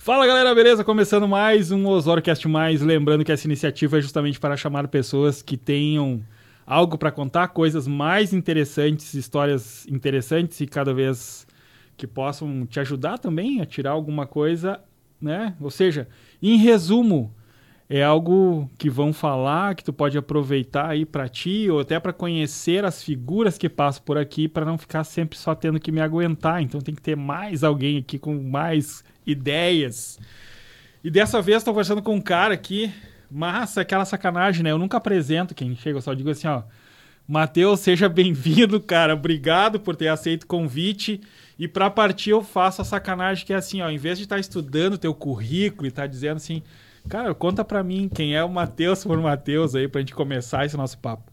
Fala galera, beleza? Começando mais um OsórioCast Mais. Lembrando que essa iniciativa é justamente para chamar pessoas que tenham algo para contar, coisas mais interessantes, histórias interessantes e cada vez que possam te ajudar também a tirar alguma coisa, né? Ou seja, em resumo, é algo que vão falar, que tu pode aproveitar aí para ti ou até para conhecer as figuras que passam por aqui para não ficar sempre só tendo que me aguentar. Então tem que ter mais alguém aqui com mais ideias. E dessa vez estou conversando com um cara aqui, massa, aquela sacanagem, né? Eu nunca apresento quem chega, eu só digo assim, ó. Matheus, seja bem-vindo, cara. Obrigado por ter aceito o convite. E para partir eu faço a sacanagem que é assim, ó, em vez de estar tá estudando teu currículo e estar tá dizendo assim, cara, conta para mim quem é o Matheus por Matheus aí pra gente começar esse nosso papo.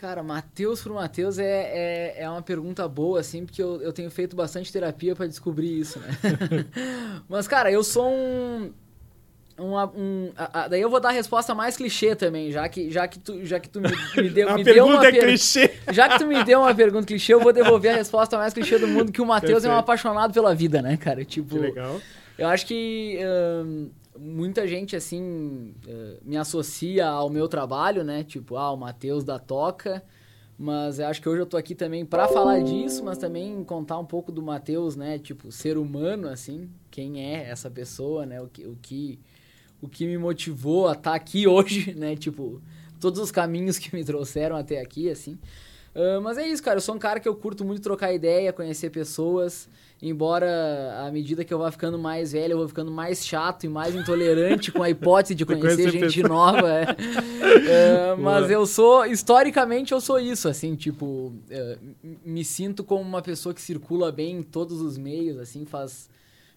Cara, Matheus por Matheus é, é, é, uma pergunta boa, assim, porque eu, eu tenho feito bastante terapia para descobrir isso, né? Mas, cara, eu sou um. um, um a, a, daí eu vou dar a resposta mais clichê também, já que, já que tu, já que tu me, me deu, me deu uma é per... clichê. Já que tu me deu uma pergunta clichê, eu vou devolver a resposta mais clichê do mundo, que o Matheus é um apaixonado pela vida, né, cara? Tipo. Que legal. Eu acho que. Um, muita gente, assim, uh, me associa ao meu trabalho, né? Tipo, ah, o Matheus da Toca. Mas acho que hoje eu tô aqui também para falar disso, mas também contar um pouco do Matheus, né? Tipo, ser humano, assim. Quem é essa pessoa, né? O que, o que, o que me motivou a estar tá aqui hoje, né? Tipo, todos os caminhos que me trouxeram até aqui, assim. Uh, mas é isso, cara. Eu sou um cara que eu curto muito trocar ideia, conhecer pessoas. Embora à medida que eu vá ficando mais velho, eu vou ficando mais chato e mais intolerante com a hipótese de conhecer gente nova. É. Uh, mas eu sou, historicamente, eu sou isso, assim, tipo, uh, me sinto como uma pessoa que circula bem em todos os meios, assim, faz,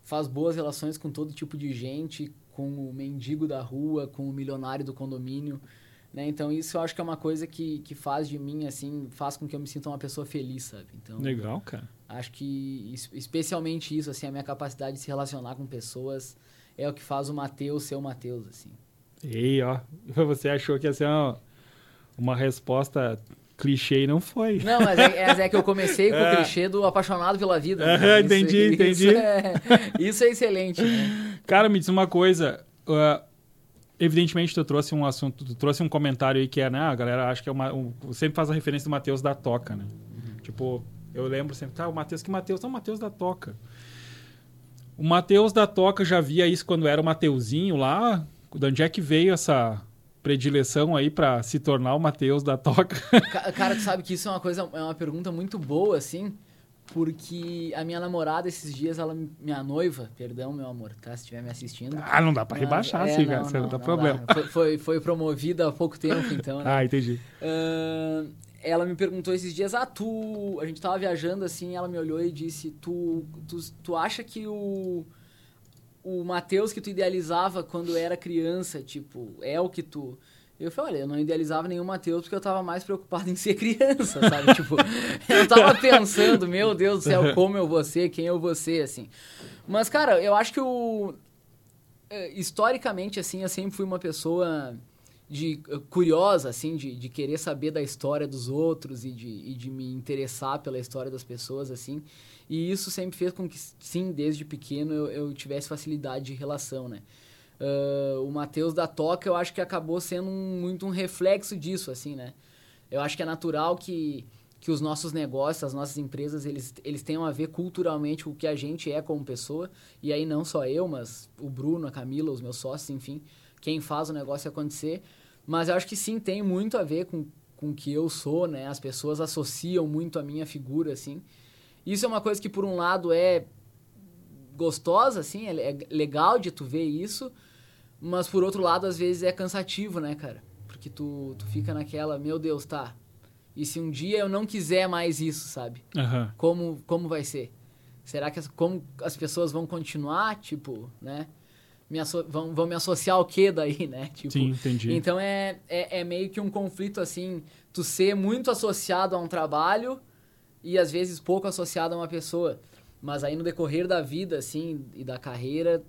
faz boas relações com todo tipo de gente, com o mendigo da rua, com o milionário do condomínio. Né? Então isso eu acho que é uma coisa que, que faz de mim, assim, faz com que eu me sinta uma pessoa feliz, sabe? Então, Legal, cara. Acho que especialmente isso, assim, a minha capacidade de se relacionar com pessoas é o que faz o Matheus ser o Matheus, assim. E ó, você achou que ia ser uma, uma resposta clichê e não foi. Não, mas é, é que eu comecei com é. o clichê do apaixonado pela vida. Né? entendi, isso, entendi. Isso é, isso é excelente. Né? Cara, me diz uma coisa. Uh, evidentemente tu trouxe um assunto, tu trouxe um comentário aí que é, né, a galera acha que é uma, um, sempre faz a referência do Matheus da Toca, né? Uhum. Tipo, eu lembro sempre, tá, o Matheus, que Matheus? Não, o Matheus da Toca. O Matheus da Toca já via isso quando era o Mateuzinho lá, de onde é que veio essa predileção aí para se tornar o Matheus da Toca? Cara, tu sabe que isso é uma coisa, é uma pergunta muito boa, assim, porque a minha namorada esses dias, ela, minha noiva, perdão, meu amor, tá? Se estiver me assistindo. Ah, não dá pra rebaixar, é, assim, cara. Não, não, não dá problema. Foi, foi, foi, promovida há pouco tempo, então, né? ah, entendi. Uh, ela me perguntou esses dias, ah, tu. A gente tava viajando assim, ela me olhou e disse, tu, tu, tu acha que o. O Matheus que tu idealizava quando era criança, tipo, é o que tu eu falei, olha, eu não idealizava nenhum Matheus porque eu tava mais preocupado em ser criança, sabe? tipo, eu tava pensando, meu Deus do céu, como eu vou ser, quem eu vou ser, assim. Mas, cara, eu acho que o... É, historicamente, assim, eu sempre fui uma pessoa de uh, curiosa, assim, de, de querer saber da história dos outros e de, e de me interessar pela história das pessoas, assim. E isso sempre fez com que, sim, desde pequeno eu, eu tivesse facilidade de relação, né? Uh, o Matheus da Toca, eu acho que acabou sendo um, muito um reflexo disso, assim, né? Eu acho que é natural que, que os nossos negócios, as nossas empresas, eles, eles tenham a ver culturalmente com o que a gente é como pessoa. E aí não só eu, mas o Bruno, a Camila, os meus sócios, enfim, quem faz o negócio acontecer. Mas eu acho que sim, tem muito a ver com, com o que eu sou, né? As pessoas associam muito a minha figura, assim. Isso é uma coisa que, por um lado, é gostosa, assim, é, é legal de tu ver isso, mas por outro lado, às vezes é cansativo, né, cara? Porque tu, tu fica naquela, meu Deus, tá. E se um dia eu não quiser mais isso, sabe? Uhum. Como, como vai ser? Será que as, como as pessoas vão continuar, tipo, né? Me vão, vão me associar ao quê daí, né? Tipo, Sim, entendi. Então é, é, é meio que um conflito, assim, tu ser muito associado a um trabalho e às vezes pouco associado a uma pessoa. Mas aí no decorrer da vida, assim, e da carreira,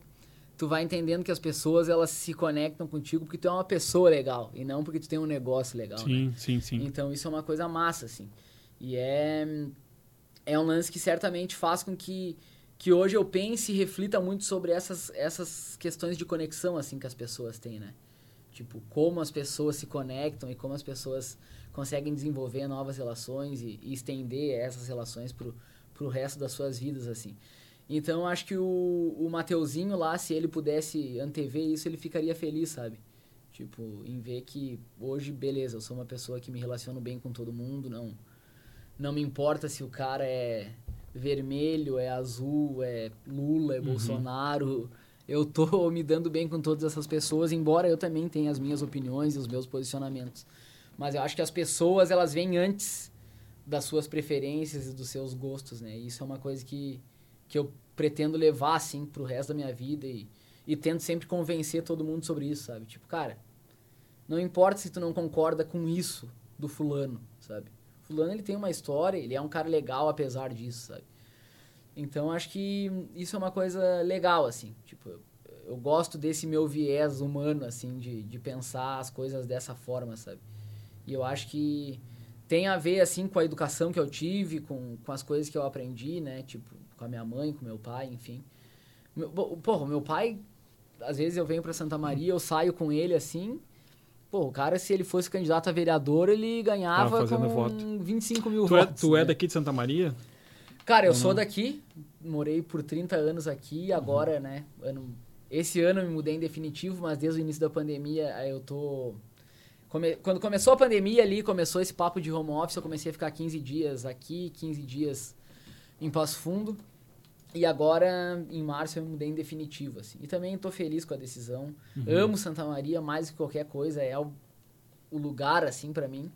tu vai entendendo que as pessoas elas se conectam contigo porque tu é uma pessoa legal e não porque tu tem um negócio legal. Sim, né? sim, sim. Então isso é uma coisa massa, assim. E é, é um lance que certamente faz com que que hoje eu pense e reflita muito sobre essas, essas questões de conexão assim que as pessoas têm, né? Tipo, como as pessoas se conectam e como as pessoas conseguem desenvolver novas relações e, e estender essas relações pro, pro resto das suas vidas, assim. Então, acho que o, o Mateuzinho lá, se ele pudesse antever isso, ele ficaria feliz, sabe? Tipo, em ver que hoje, beleza, eu sou uma pessoa que me relaciono bem com todo mundo, não, não me importa se o cara é vermelho, é azul, é Lula, é uhum. Bolsonaro. Eu tô me dando bem com todas essas pessoas, embora eu também tenha as minhas opiniões e os meus posicionamentos. Mas eu acho que as pessoas, elas vêm antes das suas preferências e dos seus gostos, né? E isso é uma coisa que, que eu pretendo levar, assim, pro resto da minha vida e, e tento sempre convencer todo mundo sobre isso, sabe? Tipo, cara, não importa se tu não concorda com isso do fulano, sabe? Fulano, ele tem uma história, ele é um cara legal apesar disso, sabe? Então, acho que isso é uma coisa legal, assim. Tipo, eu, eu gosto desse meu viés humano, assim, de, de pensar as coisas dessa forma, sabe? E eu acho que tem a ver, assim, com a educação que eu tive, com, com as coisas que eu aprendi, né? Tipo, com a minha mãe, com meu pai, enfim. Meu, porra, meu pai, às vezes eu venho para Santa Maria, eu saio com ele, assim... Pô, o cara, se ele fosse candidato a vereador, ele ganhava com voto. 25 mil tu votos. É, tu é né? é daqui de Santa Maria? Cara, eu uhum. sou daqui, morei por 30 anos aqui, agora, uhum. né, ano, esse ano eu me mudei em definitivo, mas desde o início da pandemia eu tô... Come, quando começou a pandemia ali, começou esse papo de home office, eu comecei a ficar 15 dias aqui, 15 dias em Passo Fundo. E agora, em março, eu me mudei em definitivo, assim. E também estou feliz com a decisão. Uhum. Amo Santa Maria mais do que qualquer coisa. É o, o lugar, assim, para mim.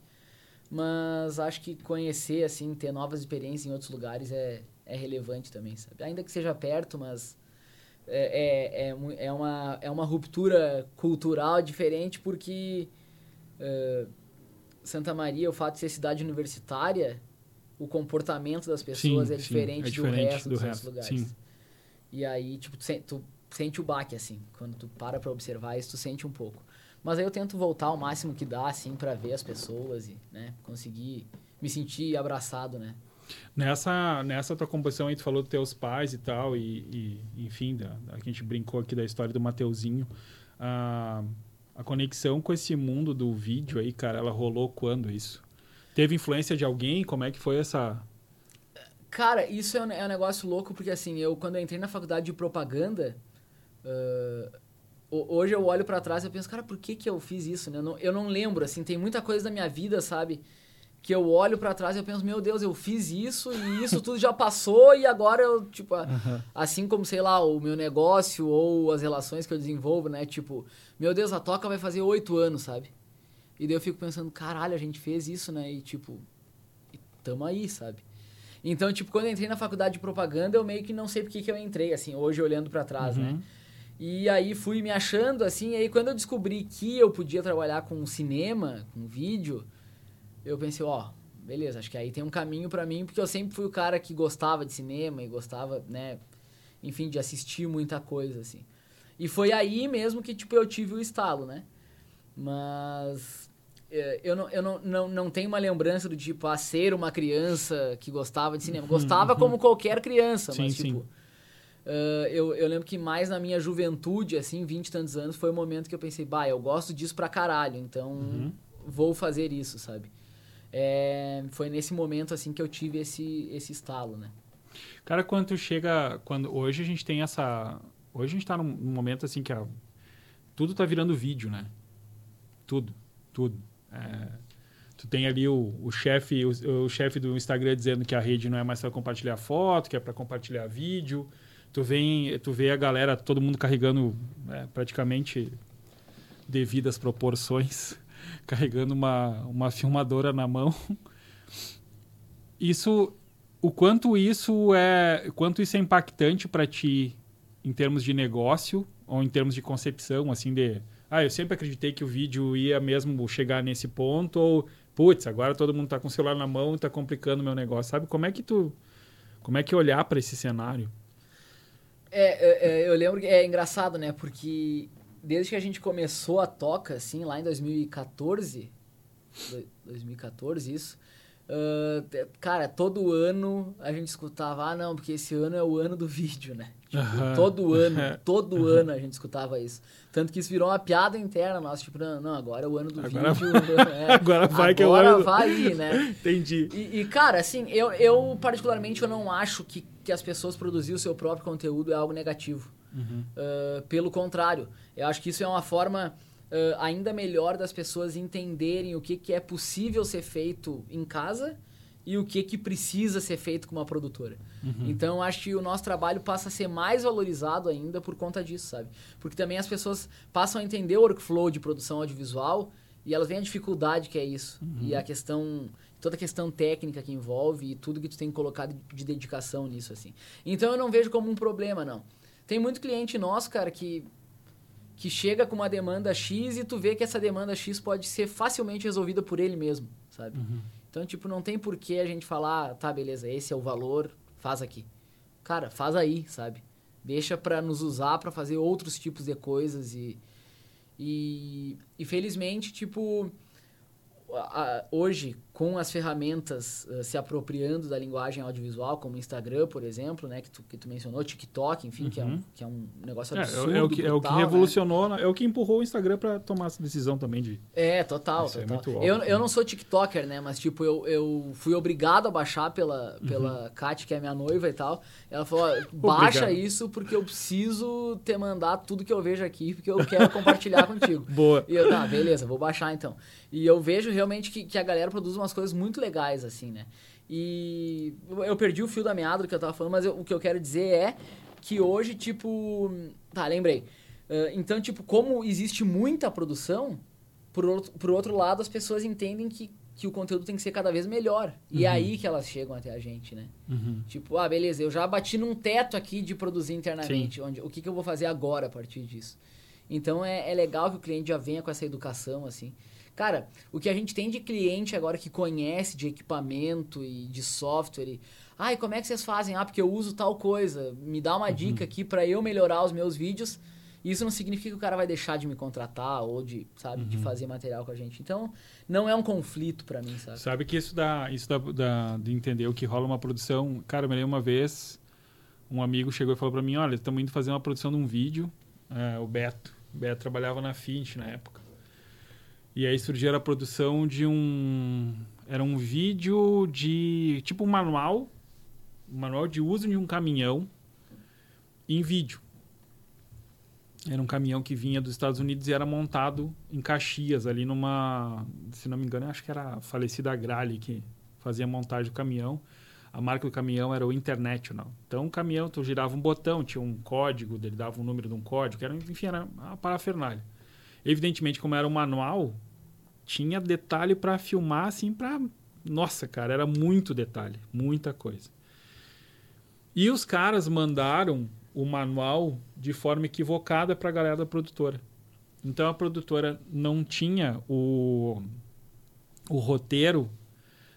Mas acho que conhecer, assim, ter novas experiências em outros lugares é, é relevante também, sabe? Ainda que seja perto, mas é, é, é, é uma, é uma ruptura cultural diferente porque uh, Santa Maria, o fato de ser cidade universitária, o comportamento das pessoas sim, é, diferente sim, é, diferente do resto do dos resto, lugares. Sim. E aí, tipo, tu, sente o baque, assim. Quando tu para pra observar isso, tu sente um pouco. Mas aí eu tento voltar ao máximo que dá, assim, para ver as pessoas e, né, conseguir me sentir abraçado, né? Nessa, nessa tua composição aí, tu falou dos teus pais e tal, e, e enfim, da, da, a gente brincou aqui da história do Mateuzinho. A, a conexão com esse mundo do vídeo aí, cara, ela rolou quando isso? Teve influência de alguém? Como é que foi essa... Cara, isso é um, é um negócio louco, porque assim, eu quando eu entrei na faculdade de propaganda... Uh, hoje eu olho para trás e eu penso, cara, por que que eu fiz isso, né? Eu não, eu não lembro, assim, tem muita coisa da minha vida, sabe? Que eu olho para trás e eu penso, meu Deus, eu fiz isso e isso tudo já passou e agora eu, tipo, uhum. assim como, sei lá, o meu negócio ou as relações que eu desenvolvo, né? Tipo, meu Deus, a Toca vai fazer oito anos, sabe? E daí eu fico pensando, caralho, a gente fez isso, né? E tipo, tamo aí, sabe? Então, tipo, quando eu entrei na faculdade de propaganda, eu meio que não sei porque que eu entrei, assim, hoje olhando para trás, né? uhum. né? E aí fui me achando assim, e aí quando eu descobri que eu podia trabalhar com cinema, com vídeo, eu pensei, ó, beleza, acho que aí tem um caminho para mim, porque eu sempre fui o cara que gostava de cinema e gostava, né, enfim, de assistir muita coisa assim. E foi aí mesmo que tipo eu tive o estalo, né? Mas eu não, eu não, não, não tenho uma lembrança do tipo, a ah, ser uma criança que gostava de cinema. Gostava uhum. como qualquer criança, sim, mas tipo, sim. Uh, eu, eu lembro que mais na minha juventude, assim, 20 e tantos anos, foi o momento que eu pensei, bah, eu gosto disso pra caralho, então uhum. vou fazer isso, sabe? É, foi nesse momento, assim, que eu tive esse, esse estalo, né? Cara, quando tu chega... Quando, hoje a gente tem essa... Hoje a gente tá num, num momento, assim, que a, tudo tá virando vídeo, né? Tudo, tudo. É, tu tem ali o, o chefe o, o chefe do Instagram dizendo que a rede não é mais para compartilhar foto, que é para compartilhar vídeo tu vem, tu vê a galera, todo mundo carregando né, praticamente devidas proporções, carregando uma, uma filmadora na mão. Isso, o quanto isso é, quanto isso é impactante para ti em termos de negócio ou em termos de concepção, assim de, ah, eu sempre acreditei que o vídeo ia mesmo chegar nesse ponto ou putz, agora todo mundo está com o celular na mão e está complicando o meu negócio, sabe? Como é que tu, como é que olhar para esse cenário? É, é, é, eu lembro que é engraçado, né? Porque desde que a gente começou a toca, assim, lá em 2014, 2014 isso, Uh, cara, todo ano a gente escutava, ah, não, porque esse ano é o ano do vídeo, né? Tipo, todo ano, todo ano a gente escutava isso. Tanto que isso virou uma piada interna nossa, tipo, não, não agora é o ano do agora vídeo. É, agora vai agora que é o ano vai ir, né? Entendi. E, e, cara, assim, eu, eu particularmente eu não acho que, que as pessoas produzir o seu próprio conteúdo é algo negativo. Uhum. Uh, pelo contrário, eu acho que isso é uma forma uh, ainda melhor das pessoas entenderem o que, que é possível ser feito em casa e o que, que precisa ser feito com uma produtora. Uhum. Então, acho que o nosso trabalho passa a ser mais valorizado ainda por conta disso, sabe? Porque também as pessoas passam a entender o workflow de produção audiovisual e elas veem a dificuldade que é isso. Uhum. E a questão toda a questão técnica que envolve e tudo que tu tem que colocar de, de dedicação nisso, assim. Então, eu não vejo como um problema, não. Tem muito cliente nosso, cara, que que chega com uma demanda X e tu vê que essa demanda X pode ser facilmente resolvida por ele mesmo, sabe? Uhum. Então, tipo, não tem por que a gente falar, tá, beleza, esse é o valor, faz aqui. Cara, faz aí, sabe? Deixa para nos usar para fazer outros tipos de coisas e, e, e felizmente, tipo, a, hoje, com as ferramentas uh, se apropriando da linguagem audiovisual, como Instagram, por exemplo, né, que tu, que tu mencionou, TikTok, enfim, Uhum. que, é um, que é um negócio É, absurdo. é, o que, é o que brutal, né? revolucionou, é o que empurrou o Instagram para tomar essa decisão também de. É, total, Isso é total. muito eu, óbvio. eu não sou TikToker, né? Mas, tipo, eu, eu fui obrigado a baixar pela, Uhum. pela Kat, que é minha noiva e tal. Ela falou, baixa Obrigado. isso porque eu preciso te mandar tudo que eu vejo aqui, porque eu quero compartilhar contigo. Boa. E eu, tá, beleza, vou baixar então. E eu vejo realmente que, que a galera produz umas coisas muito legais, assim, né? E eu perdi o fio da meada do que eu tava falando, mas eu- o que eu quero dizer é que hoje, tipo. Tá, lembrei. Ah, então, tipo, como existe muita produção, por outro, por outro lado, as pessoas entendem que, que o conteúdo tem que ser cada vez melhor. E é aí que elas chegam até a gente, né? Uhum. Tipo, ah, beleza, eu já bati num teto aqui de produzir internamente. Onde, o que, que eu vou fazer agora a partir disso? Então é, é legal que o cliente já venha com essa educação, assim. Cara, o que a gente tem de cliente agora que conhece de equipamento e de software. E, Ai, como é que vocês fazem? Ah, porque eu uso tal coisa. Me dá uma dica aqui pra eu melhorar os meus vídeos. Isso não significa que o cara vai deixar de me contratar ou de, sabe, de fazer material com a gente. Então, não é um conflito pra mim, sabe? Sabe que isso dá, isso dá, dá de entender o que rola uma produção. Cara, eu me lembro uma vez, um amigo chegou e falou pra mim: Olha, estamos indo fazer uma produção de um vídeo. É, o Beto. O Beto trabalhava na Fint na época. E aí surgiu a produção de um. Era um vídeo de. Tipo um manual. Um manual de uso de um caminhão em vídeo. Era um caminhão que vinha dos Estados Unidos e era montado em Caxias, ali numa. Se não me engano, acho que era a falecida Agrale que fazia a montagem do caminhão. A marca do caminhão era o International. Então, o caminhão, tu girava um botão, tinha um código, ele dava um número de um código, era, enfim, era uma parafernália. Evidentemente, como era um manual, tinha detalhe para filmar, assim, para. Nossa, cara, era muito detalhe, muita coisa. E os caras mandaram o manual de forma equivocada para a galera da produtora. Então a produtora não tinha o, o roteiro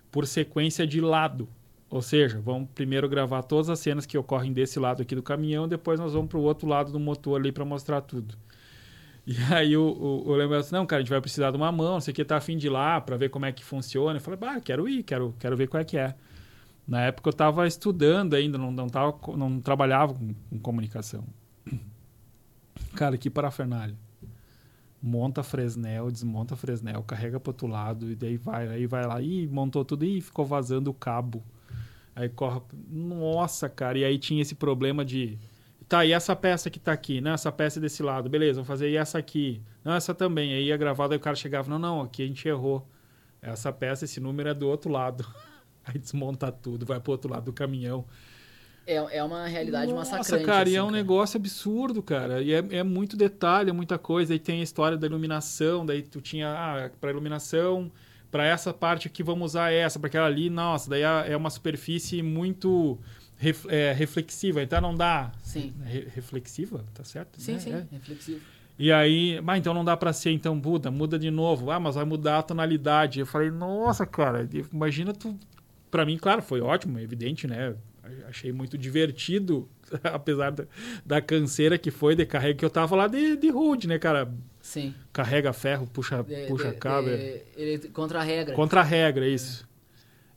por sequência de lado. Ou seja, vamos primeiro gravar todas as cenas que ocorrem desse lado aqui do caminhão, depois nós vamos para o outro lado do motor ali para mostrar tudo. E aí o, o, o Lembro assim, não, cara, a gente vai precisar de uma mão, não sei o que, tá afim de ir lá para ver como é que funciona. Eu falei, bah, quero ir, quero, quero ver qual é que é. Na época eu estava estudando ainda, não, não, tava, não trabalhava com, com comunicação. Cara, que parafernália. Monta Fresnel, desmonta Fresnel, carrega pro outro lado, e daí vai, aí vai lá, e montou tudo e ficou vazando o cabo. Aí corre. Nossa, cara, e aí tinha esse problema de. Tá, e essa peça que tá aqui? Não, essa peça é desse lado. Beleza, vou fazer e essa aqui. Não, essa também. Aí ia gravado, aí o cara chegava, não, não, aqui a gente errou. Essa peça, esse número é do outro lado. Aí desmonta tudo, vai pro outro lado do caminhão. É, é uma realidade Nossa, massacrante. cara, e é assim, um negócio absurdo, cara. E é, é muito detalhe, é muita coisa. Aí tem a história da iluminação, daí tu tinha, ah, para iluminação, para essa parte aqui vamos usar essa, para aquela ali, nossa, daí é é uma superfície muito ref- é, reflexiva, então não dá. Sim. Re- reflexiva, tá certo? Sim, né? sim, É. reflexivo. E aí, mas então não dá pra ser, então muda, muda de novo. Ah, mas vai mudar a tonalidade. Eu falei, nossa, cara, imagina tu. Pra mim, claro, foi ótimo, é evidente, né? Achei muito divertido, apesar da, da canseira que foi de carrega, que eu tava lá de, de rude, né, cara? Sim. Carrega ferro, puxa, De- puxa de- cabo. é. ele contra a regra. Contra a regra, isso.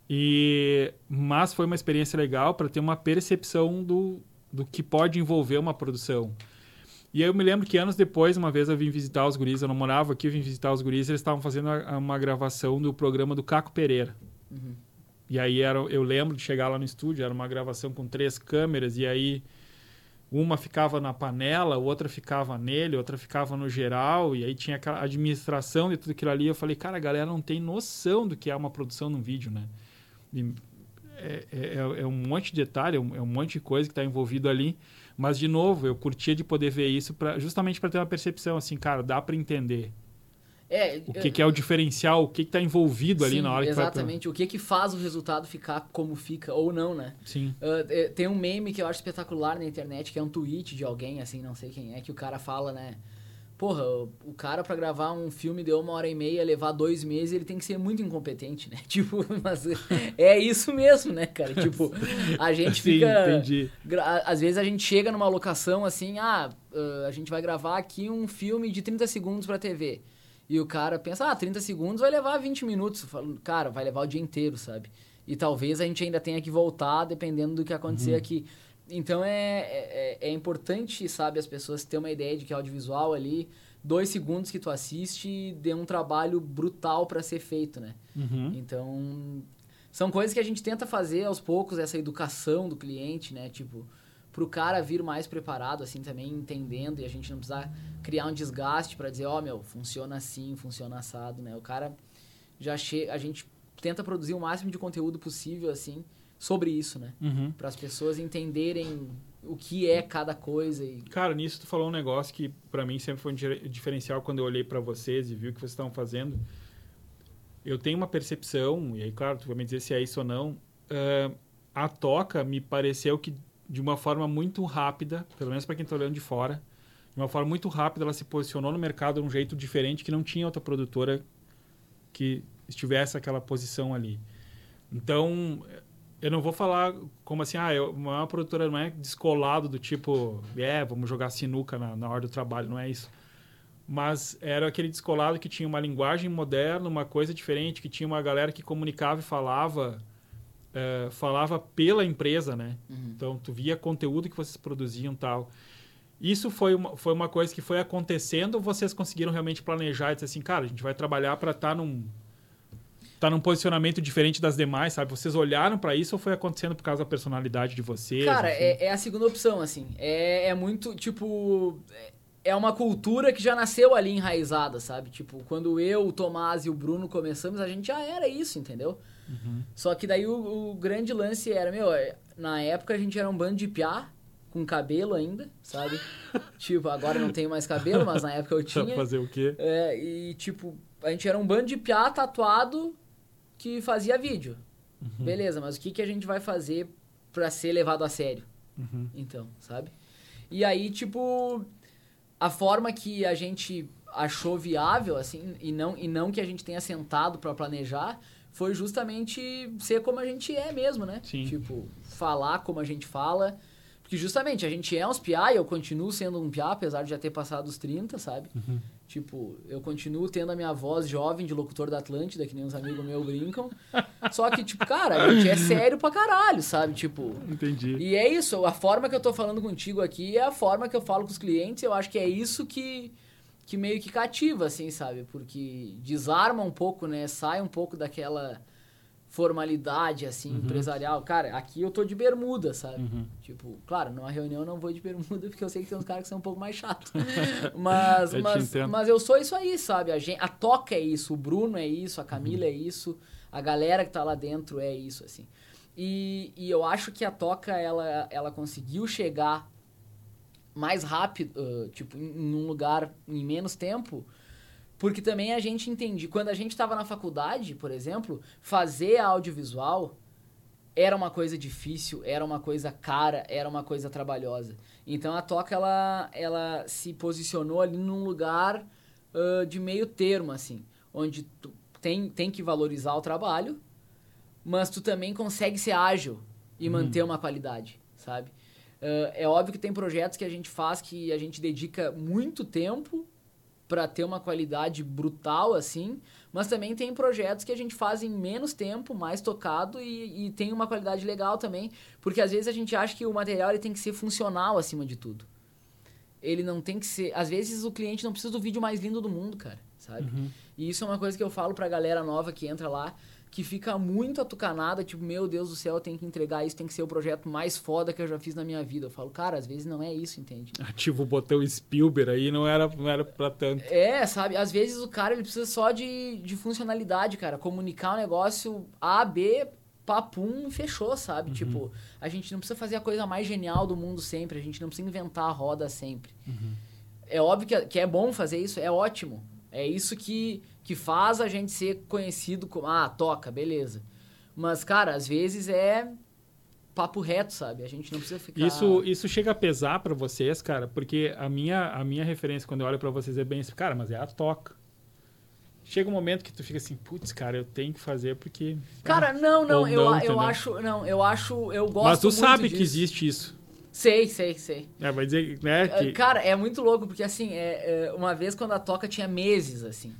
E, mas foi uma experiência legal para ter uma percepção do, do que pode envolver uma produção. E aí eu me lembro que anos depois, uma vez eu vim visitar os guris, eu não morava aqui, eu vim visitar os guris, eles estavam fazendo uma gravação do programa do Caco Pereira. Uhum. E aí era, eu lembro de chegar lá no estúdio, era uma gravação com três câmeras, e aí uma ficava na panela, outra ficava nele, outra ficava no geral, e aí tinha aquela administração de tudo aquilo ali. Eu falei, cara, a galera não tem noção do que é uma produção num vídeo, né? É, é, é, é, um monte de detalhe, é um, é um monte de coisa que está envolvido ali. Mas, de novo, eu curtia de poder ver isso pra, justamente para ter uma percepção assim, cara, dá para entender. É, o que, eu, que, é o diferencial, o que está envolvido sim, ali na hora exatamente, que vai... o que que faz o resultado ficar como fica ou não, né? Sim. Uh, tem um meme que eu acho espetacular na internet, que é um tweet de alguém, assim, não sei quem é, que o cara fala, né? Porra, o cara para gravar um filme de uma hora e meia, levar dois meses, ele tem que ser muito incompetente, né? Tipo, mas é isso mesmo, né, cara? Tipo, a gente Sim, fica. Entendi. Às vezes a gente chega numa locação assim, ah, a gente vai gravar aqui um filme de 30 segundos pra TV. E o cara pensa, ah, 30 segundos vai levar 20 minutos. Falo, cara, vai levar o dia inteiro, sabe? E talvez a gente ainda tenha que voltar dependendo do que acontecer uhum. aqui. Então é, é, é, importante, sabe, as pessoas terem uma ideia de que audiovisual ali, dois segundos que tu assiste, dê um trabalho brutal para ser feito, né? Uhum. Então, são coisas que a gente tenta fazer aos poucos, essa educação do cliente, né? Tipo, pro cara vir mais preparado, assim, também entendendo, e a gente não precisar criar um desgaste para dizer, ó, oh, meu, funciona assim, funciona assado, né? O cara já chega, a gente tenta produzir o máximo de conteúdo possível, assim, sobre isso, né? Uhum. Para as pessoas entenderem o que é cada coisa. E... Cara, nisso tu falou um negócio que para mim sempre foi um diferencial quando eu olhei para vocês e vi o que vocês estavam fazendo. Eu tenho uma percepção, e aí, claro, tu vai me dizer se é isso ou não. Uh, a toca me pareceu que, de uma forma muito rápida, pelo menos para quem está olhando de fora, de uma forma muito rápida, ela se posicionou no mercado de um jeito diferente que não tinha outra produtora que estivesse aquela posição ali. Então, eu não vou falar como assim, ah, eu, uma produtora não é descolado do tipo, é, vamos jogar sinuca na, na hora do trabalho, não é isso. Mas era aquele descolado que tinha uma linguagem moderna, uma coisa diferente, que tinha uma galera que comunicava e falava, é, falava pela empresa, né? Uhum. Então, tu via conteúdo que vocês produziam tal. Isso foi uma, foi uma coisa que foi acontecendo ou vocês conseguiram realmente planejar e dizer assim, cara, a gente vai trabalhar para estar tá num tá num posicionamento diferente das demais, sabe? Vocês olharam para isso ou foi acontecendo por causa da personalidade de vocês? Cara, é, é, a segunda opção, assim. É, é muito, tipo... É uma cultura que já nasceu ali enraizada, sabe? Tipo, quando eu, o Tomás e o Bruno começamos, a gente já era isso, entendeu? Uhum. Só que daí o, o, grande lance era, meu, é, na época a gente era um bando de piá, com cabelo ainda, sabe? tipo, agora não tenho mais cabelo, mas na época eu tinha. Fazer o quê? É, e tipo, a gente era um bando de piá tatuado que fazia vídeo. Uhum. Beleza, mas o que, que a gente vai fazer para ser levado a sério? Uhum. Então, sabe? E aí, tipo, a forma que a gente achou viável, assim, e não, e não que a gente tenha sentado para planejar, foi justamente ser como a gente é mesmo, né? Sim. Tipo, falar como a gente fala. Porque justamente a gente é uns piá e eu continuo sendo um piá, apesar de já ter passado os 30, sabe? Uhum. Tipo, eu continuo tendo a minha voz jovem de locutor da Atlântida, que nem uns amigos meus brincam. Só que, tipo, cara, a gente é sério pra caralho, sabe? Tipo. Entendi. E é isso, a forma que eu tô falando contigo aqui é a forma que eu falo com os clientes. Eu acho que é isso que, que meio que cativa, assim, sabe? Porque desarma um pouco, né? Sai um pouco daquela formalidade, assim, uhum. empresarial. Cara, aqui eu tô de bermuda, sabe? Uhum. Tipo, claro, numa reunião eu não vou de bermuda, porque eu sei que tem uns caras que são um pouco mais chatos. mas, eu mas, mas eu sou isso aí, sabe? A, gente, a Toca é isso, o Bruno é isso, a Camila uhum. é isso, a galera que tá lá dentro é isso, assim. E, e eu acho que a Toca, ela, ela conseguiu chegar mais rápido, uh, tipo, em, em um lugar em menos tempo, porque também a gente entende, quando a gente estava na faculdade, por exemplo, fazer audiovisual era uma coisa difícil, era uma coisa cara, era uma coisa trabalhosa. Então a Toca ela, ela se posicionou ali num lugar uh, de meio termo, assim, onde tu tem, tem que valorizar o trabalho, mas tu também consegue ser ágil e hum. manter uma qualidade, sabe? Uh, é óbvio que tem projetos que a gente faz que a gente dedica muito tempo para ter uma qualidade brutal assim, mas também tem projetos que a gente faz em menos tempo, mais tocado e, e, tem uma qualidade legal também, porque às vezes a gente acha que o material ele tem que ser funcional acima de tudo. Ele não tem que ser. Às vezes o cliente não precisa do vídeo mais lindo do mundo, cara, sabe? Uhum. E isso é uma coisa que eu falo pra galera nova que entra lá que fica muito atucanada, tipo, meu Deus do céu, eu tenho que entregar isso, tem que ser o projeto mais foda que eu já fiz na minha vida. Eu falo, cara, às vezes não é isso, entende? Ativa o botão Spielberg aí, não era, não era pra tanto. É, sabe? Às vezes o cara, ele precisa só de, de funcionalidade, cara. Comunicar o um negócio A, B, papum, fechou, sabe? Uhum. Tipo, a gente não precisa fazer a coisa mais genial do mundo sempre, a gente não precisa inventar a roda sempre. Uhum. É óbvio que, que é bom fazer isso, é ótimo. É isso que que faz a gente ser conhecido como, ah, toca, beleza. Mas, cara, às vezes é papo reto, sabe? A gente não precisa ficar... Isso, isso chega a pesar para vocês, cara, porque a minha, a minha referência quando eu olho para vocês é bem assim, cara, mas é a toca. Chega um momento que tu fica assim, putz, cara, eu tenho que fazer porque... Cara, não, não, eu, não, eu acho, não, eu acho, eu gosto Mas tu sabe disso. que existe isso. Sei, sei, sei. É, vai dizer, né? Que... Cara, é muito louco, porque assim, é, é, uma vez quando a toca tinha meses, assim.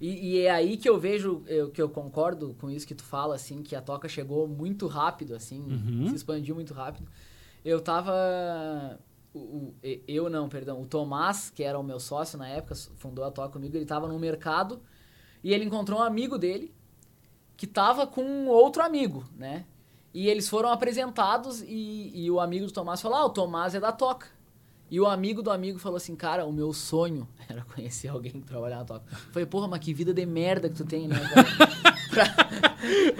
E, e, é aí que eu vejo, eu, que eu concordo com isso que tu fala, assim, que a toca chegou muito rápido, assim, uhum. se expandiu muito rápido. Eu tava... O, o, eu não, perdão. O Tomás, que era o meu sócio na época, fundou a toca comigo, ele tava no mercado e ele encontrou um amigo dele que tava com outro amigo, né? E eles foram apresentados e, e o amigo do Tomás falou, ah, o Tomás é da toca. E o amigo do amigo falou assim, cara, o meu sonho era conhecer alguém que trabalhava na toca. Eu falei, porra, mas que vida de merda que tu tem, né, pra...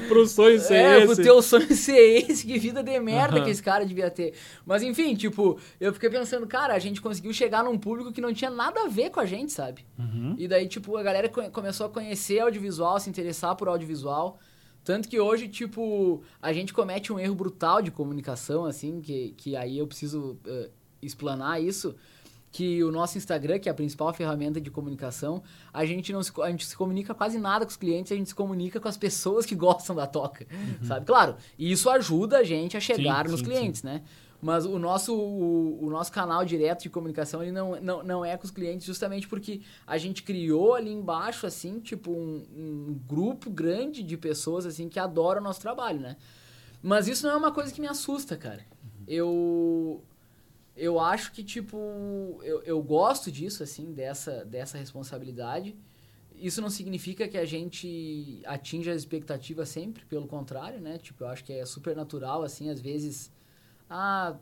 Pro sonho ser é, esse. pro teu sonho ser esse, que vida de merda uhum. que esse cara devia ter. Mas enfim, tipo, eu fiquei pensando, cara, a gente conseguiu chegar num público que não tinha nada a ver com a gente, sabe? Uhum. E daí, tipo, a galera começou a conhecer audiovisual, se interessar por audiovisual. Tanto que hoje, tipo, a gente comete um erro brutal de comunicação, assim, que, que aí eu preciso... Uh, explanar isso, que o nosso Instagram, que é a principal ferramenta de comunicação, a gente não se, a gente se comunica quase nada com os clientes, a gente se comunica com as pessoas que gostam da toca, uhum. sabe? Claro, isso ajuda a gente a chegar sim, nos sim, clientes, sim. né? Mas o nosso, o, o, nosso canal direto de comunicação ele não, não, não é com os clientes justamente porque a gente criou ali embaixo, assim, tipo, um, um grupo grande de pessoas, assim, que adoram o nosso trabalho, né? Mas isso não é uma coisa que me assusta, cara. Uhum. Eu eu acho que, tipo, eu, eu gosto disso, assim, dessa, dessa responsabilidade. Isso não significa que a gente atinja as expectativas sempre, pelo contrário, né? Tipo, eu acho que é super natural, assim, às vezes. Ah,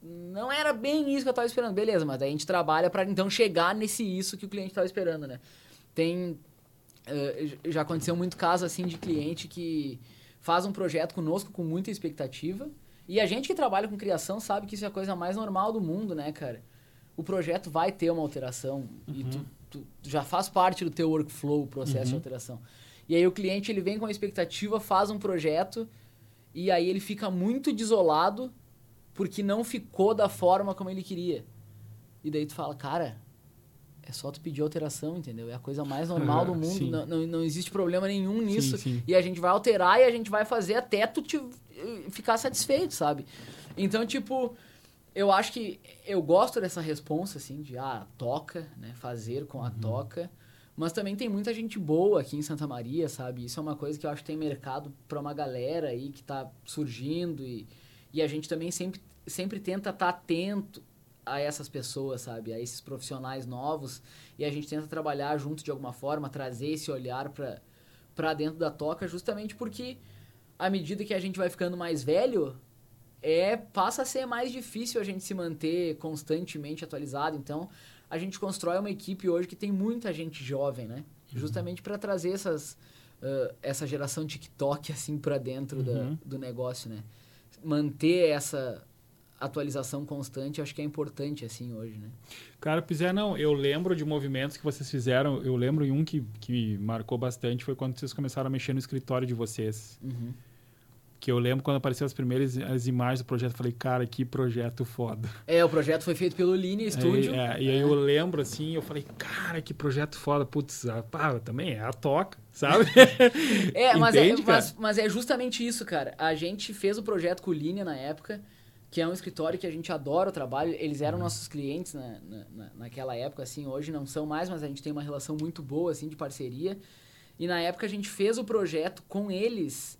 não era bem isso que eu estava esperando. Beleza, mas daí a gente trabalha para então chegar nesse isso que o cliente estava esperando, né? Tem. Uh, já aconteceu muito caso, assim, de cliente que faz um projeto conosco com muita expectativa e a gente que trabalha com criação sabe que isso é a coisa mais normal do mundo, né, cara? O projeto vai ter uma alteração uhum. e tu, tu, já faz parte do teu workflow o processo uhum. de alteração. E aí o cliente ele vem com a expectativa, faz um projeto e aí ele fica muito desolado porque não ficou da forma como ele queria. E daí tu fala, cara, é só tu pedir alteração, entendeu? É a coisa mais normal do mundo. Não, não, não, existe problema nenhum nisso. Sim, sim. E a gente vai alterar e a gente vai fazer até tu te ficar satisfeito, sabe? Então, tipo, eu acho que eu gosto dessa resposta, assim, de, ah, toca, né? Fazer com a uhum. toca. Mas também tem muita gente boa aqui em Santa Maria, sabe? Isso é uma coisa que eu acho que tem mercado para uma galera aí que tá surgindo e, e a gente também sempre, sempre tenta estar tá atento a essas pessoas, sabe? A esses profissionais novos e a gente tenta trabalhar junto de alguma forma, trazer esse olhar para dentro da toca justamente porque à medida que a gente vai ficando mais velho, é passa a ser mais difícil a gente se manter constantemente atualizado. Então, a gente constrói uma equipe hoje que tem muita gente jovem, né? Uhum. Justamente para trazer essas, uh, essa geração TikTok assim para dentro uhum. da, do negócio, né? Manter essa atualização constante, acho que é importante assim hoje, né? Cara, Pizé, não, eu lembro de movimentos que vocês fizeram, eu lembro em um que, que marcou bastante, foi quando vocês começaram a mexer no escritório de vocês. Uhum. Que eu lembro quando apareceram as primeiras as imagens do projeto, eu falei, cara, que projeto foda. É, o projeto foi feito pelo Line Studio. É, é, e aí eu lembro assim, eu falei, cara, que projeto foda. Putz, ah, pá, também é a toca, sabe? é, mas, é mas, mas, é justamente isso, cara. A gente fez o projeto com o Line na época que é um escritório que a gente adora o trabalho. Eles eram nossos clientes na, na, naquela época, assim, hoje não são mais, mas a gente tem uma relação muito boa, assim, de parceria. E na época a gente fez o projeto com eles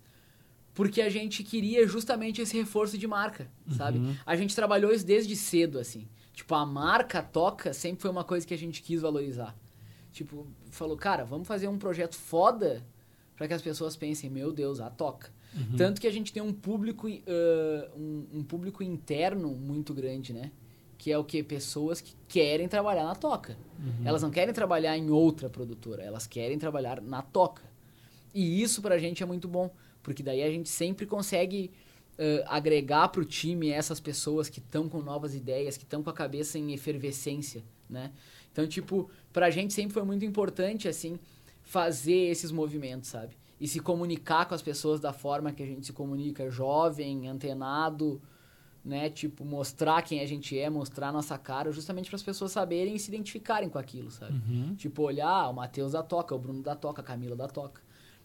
porque a gente queria justamente esse reforço de marca, sabe? Uhum. A gente trabalhou isso desde cedo, assim. Tipo, a marca toca sempre foi uma coisa que a gente quis valorizar. Tipo, falou, cara, vamos fazer um projeto foda para que as pessoas pensem, meu Deus, a toca. Uhum. Tanto que a gente tem um público, uh, um, um, público interno muito grande, né? Que é o que? Pessoas que querem trabalhar na toca. Uhum. Elas não querem trabalhar em outra produtora, elas querem trabalhar na toca. E isso pra gente é muito bom, porque daí a gente sempre consegue uh, agregar para o time essas pessoas que estão com novas ideias, que estão com a cabeça em efervescência, né? Então, tipo, pra gente sempre foi muito importante, assim, fazer esses movimentos, sabe? E se comunicar com as pessoas da forma que a gente se comunica, jovem, antenado, né? Tipo, mostrar quem a gente é, mostrar nossa cara, justamente para as pessoas saberem e se identificarem com aquilo, sabe? Uhum. Tipo, olhar, ah, o Matheus da Toca, o Bruno da Toca, a Camila da Toca.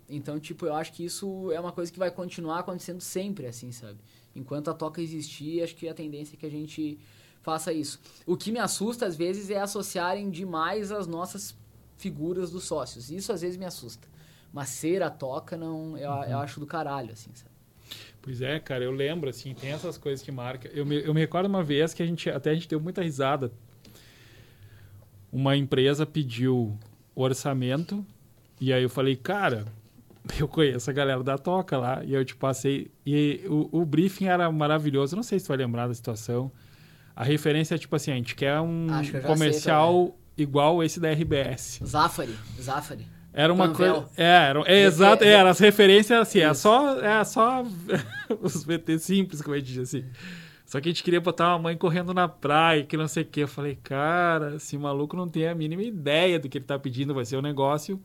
Então, tipo, eu acho que isso é uma coisa que vai continuar acontecendo sempre, assim, sabe? Enquanto a toca existir, acho que a tendência é que a gente faça isso. O que me assusta, às vezes, é associarem demais as nossas figuras dos sócios. Isso, às vezes, me assusta. Mas ser a toca, não, eu, uhum. eu acho do caralho, assim, sabe? Pois é, cara, eu lembro, assim, tem essas coisas que marcam. Eu me, eu me recordo uma vez que a gente, até a gente deu muita risada. Uma empresa pediu orçamento e aí eu falei, cara, eu conheço a galera da Toca lá, e eu te passei. E o, o briefing era maravilhoso. não sei se tu vai lembrar da situação. A referência é tipo assim: a gente quer um comercial sei, igual esse da RBS. Zafari. Zafari. Era uma coisa. É, era, é, exato. É, era, as referências assim, é só, é só os VT simples, como a gente diz assim. Só que a gente queria botar uma mãe correndo na praia, que não sei o quê. Eu falei, cara, esse maluco não tem a mínima ideia do que ele tá pedindo, vai ser um negócio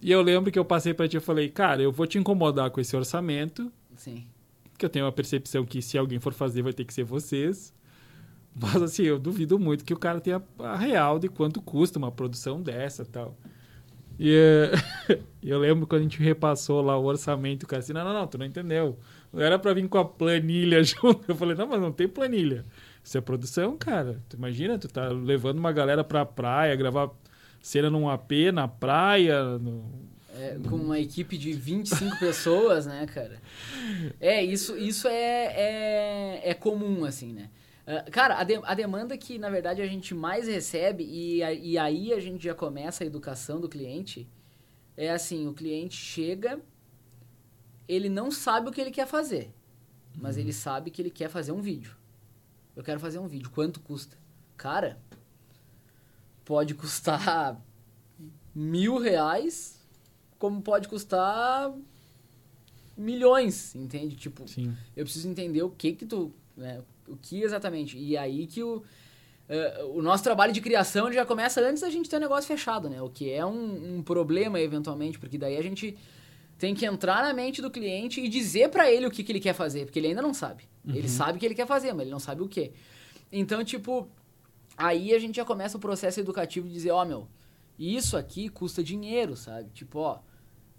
e eu lembro que eu passei para ti e falei, cara, eu vou te incomodar com esse orçamento. Sim. Que eu tenho a percepção que se alguém for fazer vai ter que ser vocês. Mas assim, eu duvido muito que o cara tenha a real de quanto custa uma produção dessa tal. E uh, eu lembro quando a gente repassou lá o orçamento, o cara assim, não, não, não, tu não entendeu. Não era para vir com a planilha junto. Eu falei, não, mas não tem planilha. Isso é produção, cara. Tu imagina, tu tá levando uma galera pra praia, gravar cena num AP, na praia. No... É, com uma equipe de 25 pessoas, né, cara? É, isso, isso é, é, é comum, assim, né? Uh, cara, a, de, a demanda que, na verdade, a gente mais recebe, e, e aí a gente já começa a educação do cliente, é assim, o cliente chega, ele não sabe o que ele quer fazer, mas uhum. ele sabe que ele quer fazer um vídeo. Eu quero fazer um vídeo, quanto custa? Cara, pode custar mil reais, como pode custar milhões, entende? Tipo, Sim. eu preciso entender o que que tu, né, o que exatamente. E aí que o, uh, o nosso trabalho de criação já começa antes da gente ter o negócio fechado, né? O que é um, um problema eventualmente, porque daí a gente tem que entrar na mente do cliente e dizer para ele o que, que ele quer fazer, porque ele ainda não sabe. Uhum. Ele sabe o que ele quer fazer, mas ele não sabe o que. Então, tipo, Aí a gente já começa o processo educativo de dizer, ó, oh, meu, isso aqui custa dinheiro, sabe? Tipo, ó,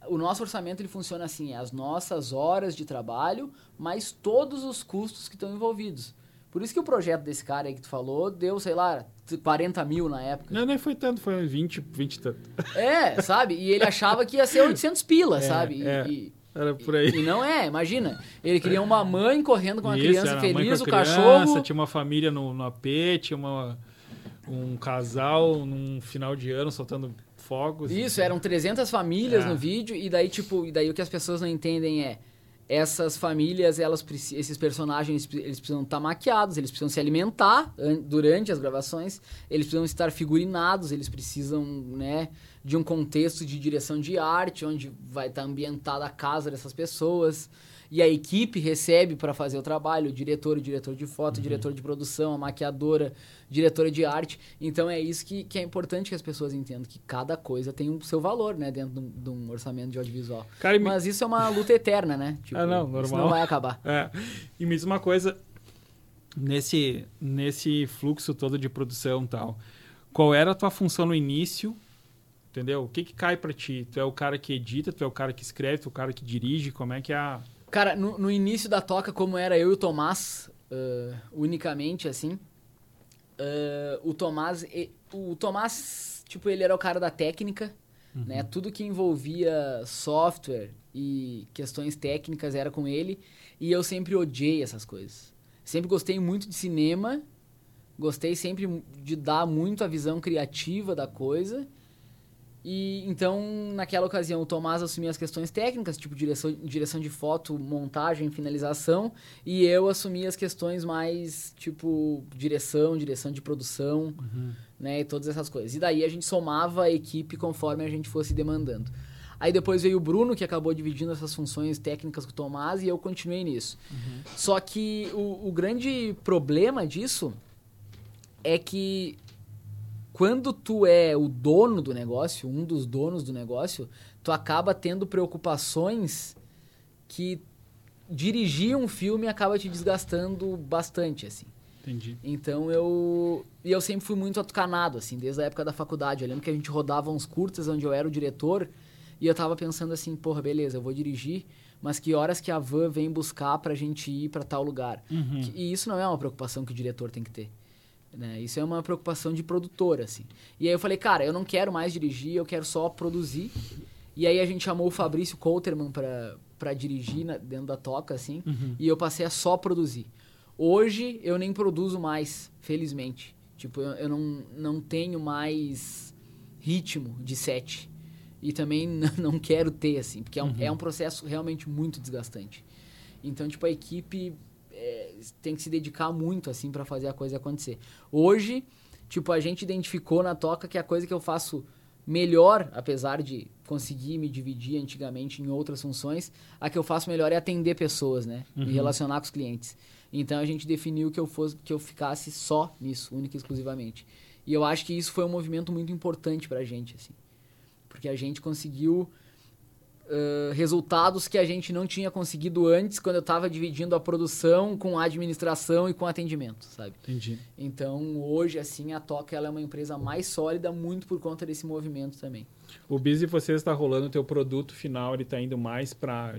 o nosso orçamento ele funciona assim, é as nossas horas de trabalho, mais todos os custos que estão envolvidos. Por isso que o projeto desse cara aí que tu falou deu, sei lá, 40 mil na época. Não, nem foi tanto, foi 20, 20 e tanto. É, sabe? E ele achava que ia ser 800 pila, é, sabe? E, é. E, era por aí. E, e, não é, imagina. Ele queria uma mãe correndo com uma Isso, criança feliz, o criança, cachorro. Tinha uma família no, no AP, tinha uma, um casal num final de ano soltando fogos. Isso, eram 300 famílias é. no vídeo, e daí, tipo, e daí o que as pessoas não entendem é essas famílias, elas esses personagens, eles precisam estar maquiados, eles precisam se alimentar durante as gravações, eles precisam estar figurinados, eles precisam, né, de um contexto de direção de arte, onde vai estar ambientada a casa dessas pessoas e a equipe recebe para fazer o trabalho, o diretor, o diretor de foto, uhum. o diretor de produção, a maquiadora, diretora de arte. Então é isso que, que é importante que as pessoas entendam, que cada coisa tem o seu valor, né, dentro de um, de um orçamento de audiovisual. Cara, Mas me... isso é uma luta eterna, né? Tipo, ah, não, normal. Isso não vai acabar. É. E me diz uma coisa, nesse, nesse fluxo todo de produção e tal, qual era a tua função no início entendeu? O que que cai para ti? Tu é o cara que edita, tu é o cara que escreve, tu é o cara que dirige, como é que é a Cara, no, no, início da toca, como era eu e o Tomás, uh, unicamente, assim. Uh, o Tomás, o Tomás, tipo, ele era o cara da técnica, uhum. né? Tudo que envolvia software e questões técnicas era com ele. E eu sempre odiei essas coisas. Sempre gostei muito de cinema, gostei sempre de dar muito a visão criativa da coisa. E então, naquela ocasião, o Tomás assumia as questões técnicas, tipo direção, direção de foto, montagem, finalização, e eu assumia as questões mais, tipo, direção, direção de produção, uhum. né, e todas essas coisas. E daí a gente somava a equipe conforme a gente fosse demandando. Aí depois veio o Bruno, que acabou dividindo essas funções técnicas com o Tomás, e eu continuei nisso. Uhum. Só que o, o grande problema disso é que quando tu é o dono do negócio, um dos donos do negócio, tu acaba tendo preocupações que dirigir um filme acaba te desgastando bastante, assim. Entendi. Então eu. E eu sempre fui muito atucanado, assim, desde a época da faculdade. Eu lembro que a gente rodava uns curtas onde eu era o diretor e eu tava pensando assim, porra, beleza, eu vou dirigir, mas que horas que a van vem buscar pra gente ir para tal lugar? Uhum. E isso não é uma preocupação que o diretor tem que ter. Né? Isso é uma preocupação de produtor, assim. E aí eu falei, cara, eu não quero mais dirigir, eu quero só produzir. E aí a gente chamou o Fabrício Coulterman para dirigir na, dentro da toca, assim. Uhum. E eu passei a só produzir. Hoje eu nem produzo mais, felizmente. Tipo, eu, eu não, não tenho mais ritmo de set. E também não quero ter, assim, porque é um, uhum. é um processo realmente muito desgastante. Então, tipo, a equipe é, tem que se dedicar muito, assim, para fazer a coisa acontecer. Hoje, tipo, a gente identificou na toca que a coisa que eu faço melhor, apesar de conseguir me dividir antigamente em outras funções, a que eu faço melhor é atender pessoas, né? Uhum. E relacionar com os clientes. Então a gente definiu que eu fosse que eu ficasse só nisso, única e exclusivamente. E eu acho que isso foi um movimento muito importante pra gente, assim. Porque a gente conseguiu uh, resultados que a gente não tinha conseguido antes quando eu estava dividindo a produção com a administração e com atendimento, sabe? Entendi. Então, hoje, assim, a Toca ela é uma empresa mais sólida muito por conta desse movimento também. O Busy você está rolando o teu produto final, ele está indo mais para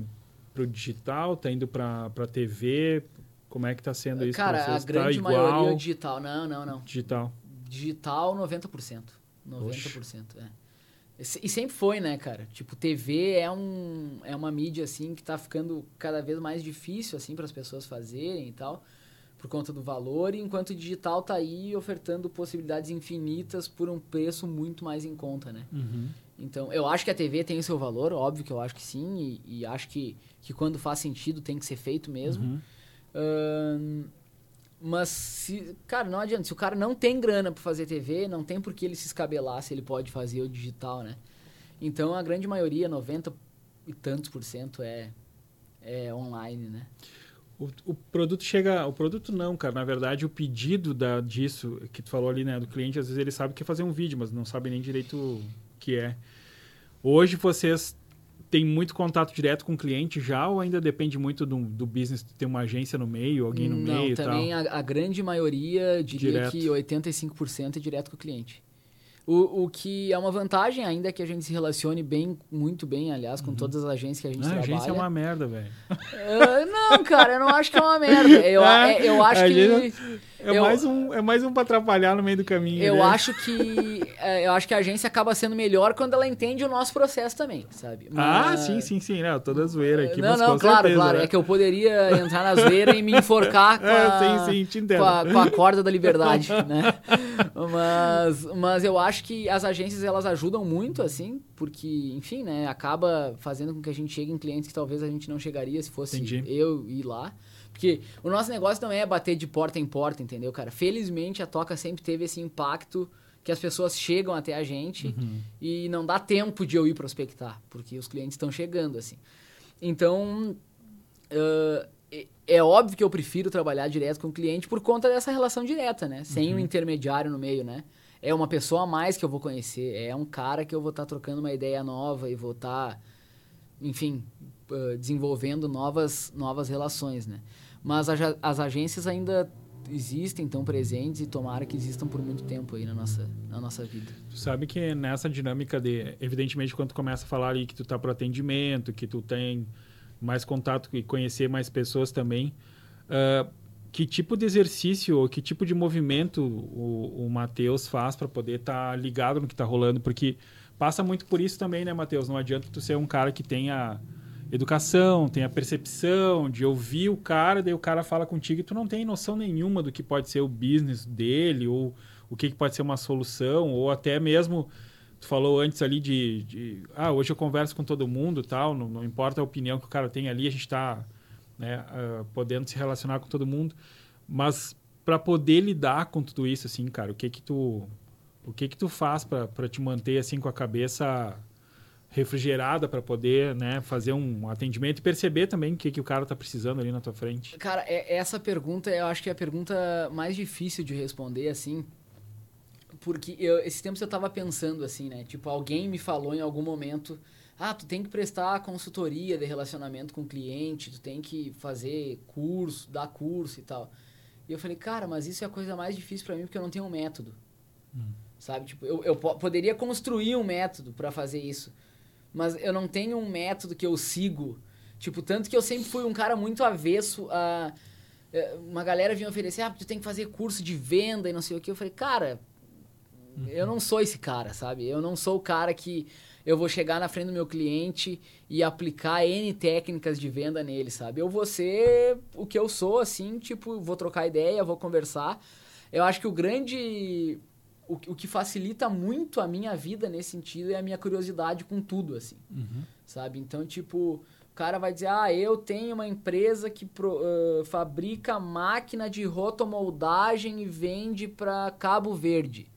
o digital, está indo para a TV, como é que está sendo isso Cara, a grande tá maioria é digital. Não, não, não. Digital. Digital, 90%. 90%, Oxe. é. E sempre foi, né, cara? Tipo, TV é, um, é uma mídia, assim, que tá ficando cada vez mais difícil, assim, para as pessoas fazerem e tal, por conta do valor, enquanto o digital tá aí ofertando possibilidades infinitas por um preço muito mais em conta, né? Uhum. Então, eu acho que a TV tem o seu valor, óbvio que eu acho que sim, e, e acho que, que quando faz sentido tem que ser feito mesmo. Uhum. Uh, mas, se, cara, não adianta. Se o cara não tem grana para fazer TV, não tem por que ele se escabelar se ele pode fazer o digital, né? Então, a grande maioria, 90 e tantos por cento, é, é online, né? O, o, produto chega... O produto não, cara. Na verdade, o pedido da, disso, que tu falou ali, né? Do cliente, às vezes ele sabe que é fazer um vídeo, mas não sabe nem direito o que é. Hoje, vocês tem muito contato direto com o cliente já ou ainda depende muito do, do business ter uma agência no meio, alguém no Não, meio também a, a, grande maioria diria direto. que 85% é direto com o cliente. O, o que é uma vantagem ainda é que a gente se relacione bem, muito bem, aliás, com uhum. todas as agências que a gente não, trabalha. A agência é uma merda, velho. Uh, não, cara, eu não acho que é uma merda. Eu, é, eu acho que... É, eu, mais um, é mais um pra atrapalhar no meio do caminho. Eu né? acho que é, eu acho que a agência acaba sendo melhor quando ela entende o nosso processo também, sabe? Ah, Mas... Ah, sim, sim, sim. Não, toda zoeira aqui, não, não, claro, certeza, claro. Né? É que eu poderia entrar na zoeira e me enforcar com a, é, sim, sim, com a, com a corda da liberdade, né? Mas, mas eu acho que as agências elas ajudam muito, assim, porque, enfim, né? Acaba fazendo com que a gente chegue em clientes que talvez a gente não chegaria se fosse Entendi. eu ir lá. Porque o nosso negócio não é bater de porta em porta, entendeu, cara? Felizmente a Toca sempre teve esse impacto que as pessoas chegam até a gente uhum. e não dá tempo de eu ir prospectar, porque os clientes estão chegando, assim. Então, uh, é óbvio que eu prefiro trabalhar direto com o cliente por conta dessa relação direta, né? Sem uhum. um intermediário no meio, né? É uma pessoa a mais que eu vou conhecer, é um cara que eu vou estar tá trocando uma ideia nova e vou estar, tá, enfim, uh, desenvolvendo novas, novas relações, né? Mas as agências ainda existem, estão presentes e tomara que existam por muito tempo aí na nossa, na nossa vida. Tu sabe que nessa dinâmica de, evidentemente, quando tu começa a falar ali que tu tá para atendimento, que tu tem mais contato e conhecer mais pessoas também, uh, que tipo de exercício ou que tipo de movimento o, o Matheus faz para poder estar tá ligado no que está rolando? Porque passa muito por isso também, né, Matheus? Não adianta tu ser um cara que tenha educação, tenha percepção de ouvir o cara, daí o cara fala contigo e tu não tem noção nenhuma do que pode ser o business dele ou o que, que pode ser uma solução ou até mesmo tu falou antes ali de, de ah hoje eu converso com todo mundo tal não, não importa a opinião que o cara tem ali a gente está né, uh, podendo se relacionar com todo mundo, mas para poder lidar com tudo isso, assim, cara, o que que tu, o que que tu faz para te manter assim com a cabeça refrigerada para poder, né, fazer um atendimento e perceber também o que que o cara tá precisando ali na tua frente? Cara, é, essa pergunta eu acho que é a pergunta mais difícil de responder, assim, porque eu, esse tempo eu tava pensando assim, né, tipo alguém me falou em algum momento ah, tu tem que prestar consultoria de relacionamento com o cliente, tu tem que fazer curso, dar curso e tal. E eu falei, cara, mas isso é a coisa mais difícil para mim porque eu não tenho um método. Hum. Sabe? Tipo, eu, eu poderia construir um método para fazer isso, mas eu não tenho um método que eu sigo. Tipo, tanto que eu sempre fui um cara muito avesso a. Eh, uma galera vinha oferecer, ah, tu tem que fazer curso de venda e não sei o que. Eu falei, cara, uhum. eu não sou esse cara, sabe? Eu não sou o cara que eu vou chegar na frente do meu cliente e aplicar N técnicas de venda nele, sabe? Eu vou ser o que eu sou, assim, tipo, vou trocar ideia, vou conversar. Eu acho que o grande. O, o que facilita muito a minha vida nesse sentido é a minha curiosidade com tudo, assim. Uhum. Sabe? Então, tipo, o cara vai dizer: ah, eu tenho uma empresa que pro, uh, fabrica máquina de rotomoldagem e vende para Cabo Verde.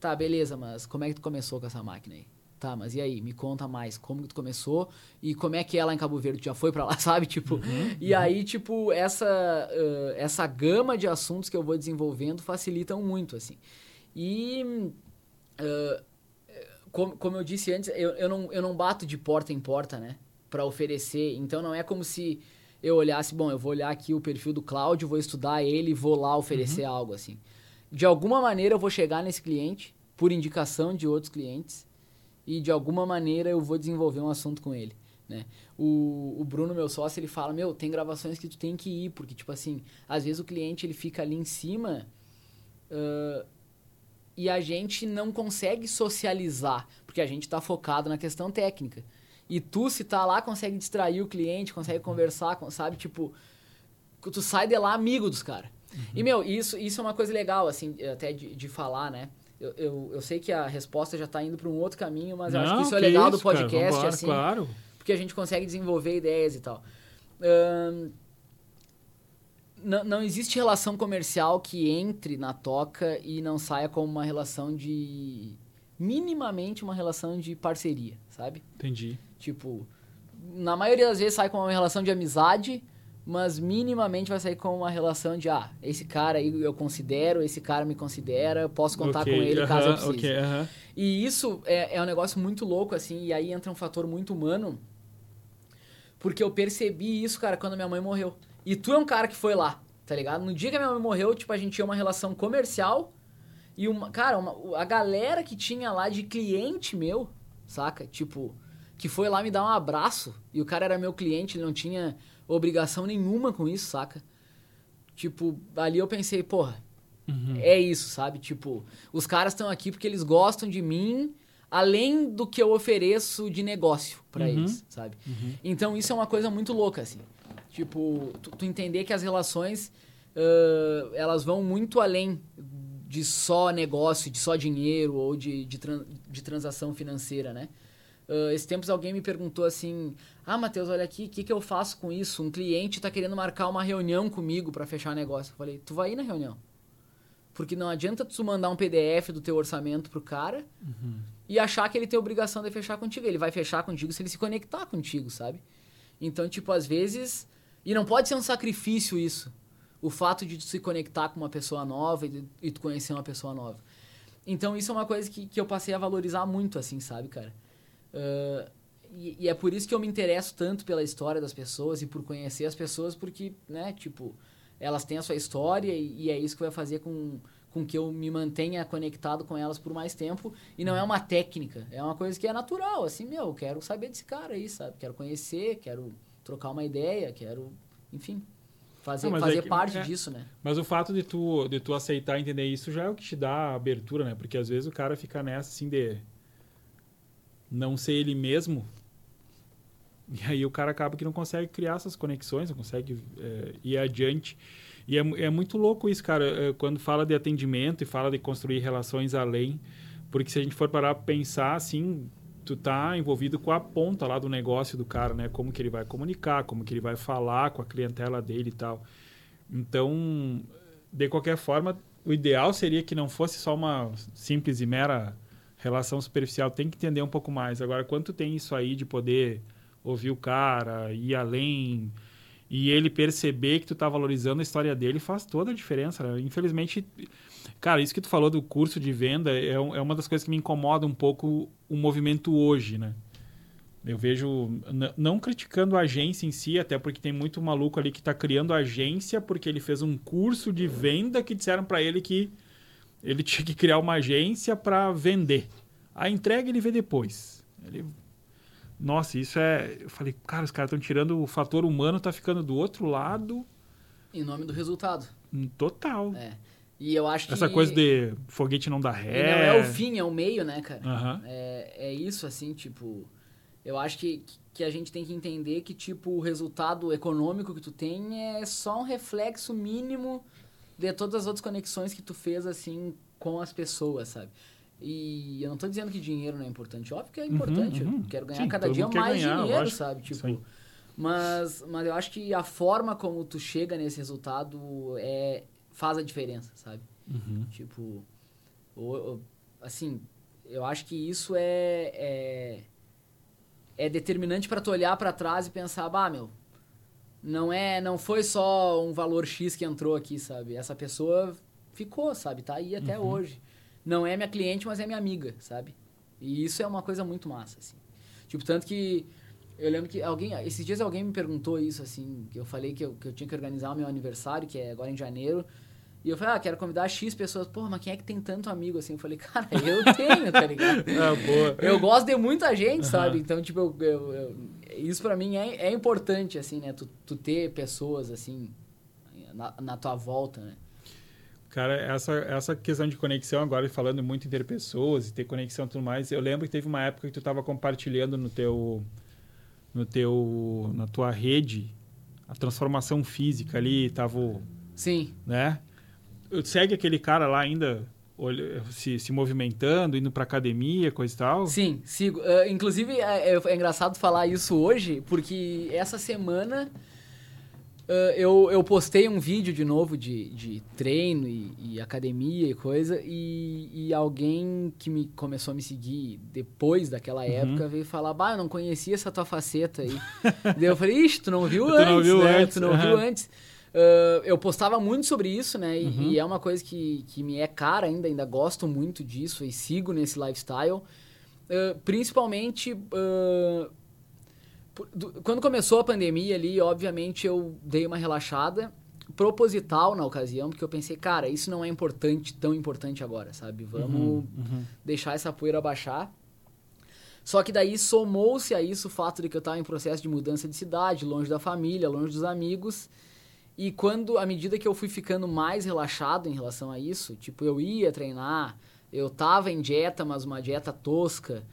Tá, beleza, mas como é que tu começou com essa máquina aí? Tá, mas e aí? Me conta mais. Como que tu começou? E como é que é lá em Cabo Verde? Tu já foi para lá, sabe? Tipo, uhum, e uhum. aí, tipo, essa, uh, essa gama de assuntos que eu vou desenvolvendo facilitam muito, assim. E, uh, como, como eu disse antes, eu, eu, não, eu não bato de porta em porta, né? para oferecer. Então, não é como se eu olhasse, bom, eu vou olhar aqui o perfil do Cláudio, vou estudar ele e vou lá oferecer uhum. algo, assim. De alguma maneira, eu vou chegar nesse cliente, por indicação de outros clientes, e de alguma maneira eu vou desenvolver um assunto com ele. Né? O, o Bruno, meu sócio, ele fala, meu, tem gravações que tu tem que ir, porque, tipo assim, às vezes o cliente ele fica ali em cima uh, e a gente não consegue socializar, porque a gente está focado na questão técnica. E tu, se tá lá, consegue distrair o cliente, consegue conversar, sabe? Tipo, tu sai de lá amigo dos caras. Uhum. E, meu, isso, isso é uma coisa legal, assim, até de, de falar, né? Eu, eu, eu, sei que a resposta já está indo para um outro caminho, mas Não, eu acho que isso é legal isso, do podcast, Vambora, assim. Claro. Porque a gente consegue desenvolver ideias e tal. Um, não, não existe relação comercial que entre na toca e não saia como uma relação de. minimamente uma relação de parceria, sabe? Entendi. Tipo, na maioria das vezes sai como uma relação de amizade, mas minimamente vai sair com uma relação de, ah, esse cara aí eu considero, esse cara me considera, eu posso contar okay, com ele uh -huh, caso eu precise. Okay, uh -huh. E isso é, é um negócio muito louco, assim, e aí entra um fator muito humano, porque eu percebi isso, cara, quando minha mãe morreu. E tu é um cara que foi lá, tá ligado? No dia que a minha mãe morreu, tipo, a gente tinha uma relação comercial e uma, cara, uma, a galera que tinha lá de cliente meu, saca? Tipo, que foi lá me dar um abraço e o cara era meu cliente, ele não tinha obrigação nenhuma com isso, saca? Tipo, ali eu pensei, porra, uhum. é isso, sabe? Tipo, os caras estão aqui porque eles gostam de mim, além do que eu ofereço de negócio para uhum. eles, sabe? Uhum. Então isso é uma coisa muito louca, assim. Tipo, tu, tu entender que as relações, uh, elas vão muito além de só negócio, de só dinheiro ou de, de, tran de transação financeira, né? Uh, esse tempos alguém me perguntou assim: Ah, Matheus, olha aqui, o que, que eu faço com isso? Um cliente está querendo marcar uma reunião comigo para fechar negócio. Eu falei: Tu vai ir na reunião. Porque não adianta tu mandar um PDF do teu orçamento pro cara uhum. e achar que ele tem obrigação de fechar contigo. Ele vai fechar contigo se ele se conectar contigo, sabe? Então, tipo, às vezes. E não pode ser um sacrifício isso. O fato de tu se conectar com uma pessoa nova e, e tu conhecer uma pessoa nova. Então, isso é uma coisa que, que eu passei a valorizar muito, assim, sabe, cara? Uh, e, e, é por isso que eu me interesso tanto pela história das pessoas e por conhecer as pessoas, porque, né, tipo, elas têm a sua história e, e é isso que vai fazer com, com que eu me mantenha conectado com elas por mais tempo. E não é uma técnica, é uma coisa que é natural, assim, meu, quero saber desse cara aí, sabe? Quero conhecer, quero trocar uma ideia, quero, enfim, fazer, Não, fazer é que- parte é. disso, né? Mas o fato de tu, de tu aceitar entender isso já é o que te dá abertura, né? Porque às vezes o cara fica nessa assim de não ser ele mesmo. E aí o cara acaba que não consegue criar essas conexões, não consegue é, ir adiante. E é, é muito louco isso, cara, é, quando fala de atendimento e fala de construir relações além. Porque se a gente for parar pensar, assim, tu tá envolvido com a ponta lá do negócio do cara, né? Como que ele vai comunicar, como que ele vai falar com a clientela dele e tal. Então, de qualquer forma, o ideal seria que não fosse só uma simples e mera relação superficial. Tem que entender um pouco mais. Agora, quanto tem isso aí de poder ouvir o cara, ir além e ele perceber que tu tá valorizando a história dele faz toda a diferença. né? Infelizmente, cara, isso que tu falou do curso de venda é, é uma das coisas que me incomoda um pouco o movimento hoje, né? Eu vejo, não criticando a agência em si, até porque tem muito maluco ali que está criando agência porque ele fez um curso de venda que disseram para ele que ele tinha que criar uma agência para vender. A entrega ele vê depois. Ele... Nossa, isso é. Eu falei, cara, os caras estão tirando o fator humano, tá ficando do outro lado Em nome do resultado. hum, total. É. E eu acho que. Essa coisa de foguete não dá e ré. Não é o fim, é o meio, né, cara? Aham. É, é isso, assim, tipo. Eu acho que, que a gente tem que entender que, tipo, o resultado econômico que tu tem é só um reflexo mínimo de todas as outras conexões que tu fez, assim, com as pessoas, sabe? E eu não tô dizendo que dinheiro não é importante. Óbvio que é importante. uhum. Eu quero ganhar Sim, cada dia mais ganhar, dinheiro, sabe? Tipo. Mas, mas eu acho que a forma como tu chega nesse resultado é, faz a diferença, sabe? Uhum. Tipo, o- o- assim, eu acho que isso é é, é determinante para tu olhar para trás e pensar, bah, meu, não é, não foi só um valor X que entrou aqui, sabe? Essa pessoa ficou, sabe? Tá aí até hoje. Não é minha cliente, mas é minha amiga, sabe? E isso é uma coisa muito massa, assim. Tipo, tanto que eu lembro que alguém, esses dias alguém me perguntou isso, assim, que eu falei que eu, que eu tinha que organizar o meu aniversário, que é agora em janeiro. E eu falei, ah, quero convidar X pessoas. Porra, mas quem é que tem tanto amigo assim? Eu falei, cara, eu tenho, tá ligado? Ah, boa. Eu gosto de muita gente, Aham. sabe? Então, tipo, eu, eu- eu- isso pra mim é, é importante, assim, né? Tu, tu ter pessoas, assim, na, na tua volta, né? Cara, essa, essa questão de conexão, agora falando muito entre pessoas e ter conexão e tudo mais, eu lembro que teve uma época que tu estava compartilhando no teu, no teu, na tua rede a transformação física ali, tava, Sim. né? Segue aquele cara lá ainda se, se movimentando, indo pra academia, coisa e tal? Sim, sigo. Ah, inclusive, é, é- é engraçado falar isso hoje, porque essa semana ah, eu, eu postei um vídeo de novo de, de treino e, e academia e coisa, e, e alguém que me começou a me seguir depois daquela Uhum. época veio falar, bah, eu não conhecia essa tua faceta aí. Daí eu falei, ixi, tu não viu Tu antes, não viu né? antes, Tu não aham. viu antes. Ah, eu postava muito sobre isso, né? E, Uhum. e é uma coisa que, que me é cara ainda, ainda gosto muito disso e sigo nesse lifestyle. Ah, principalmente do- quando começou a pandemia ali, obviamente eu dei uma relaxada proposital na ocasião, porque eu pensei, cara, isso não é importante, tão importante agora, sabe? Vamos Uhum. deixar essa poeira baixar. Só que daí somou-se a isso o fato de que eu estava em processo de mudança de cidade, longe da família, longe dos amigos. E quando, à medida que eu fui ficando mais relaxado em relação a isso, tipo, eu ia treinar, eu tava em dieta, mas uma dieta tosca,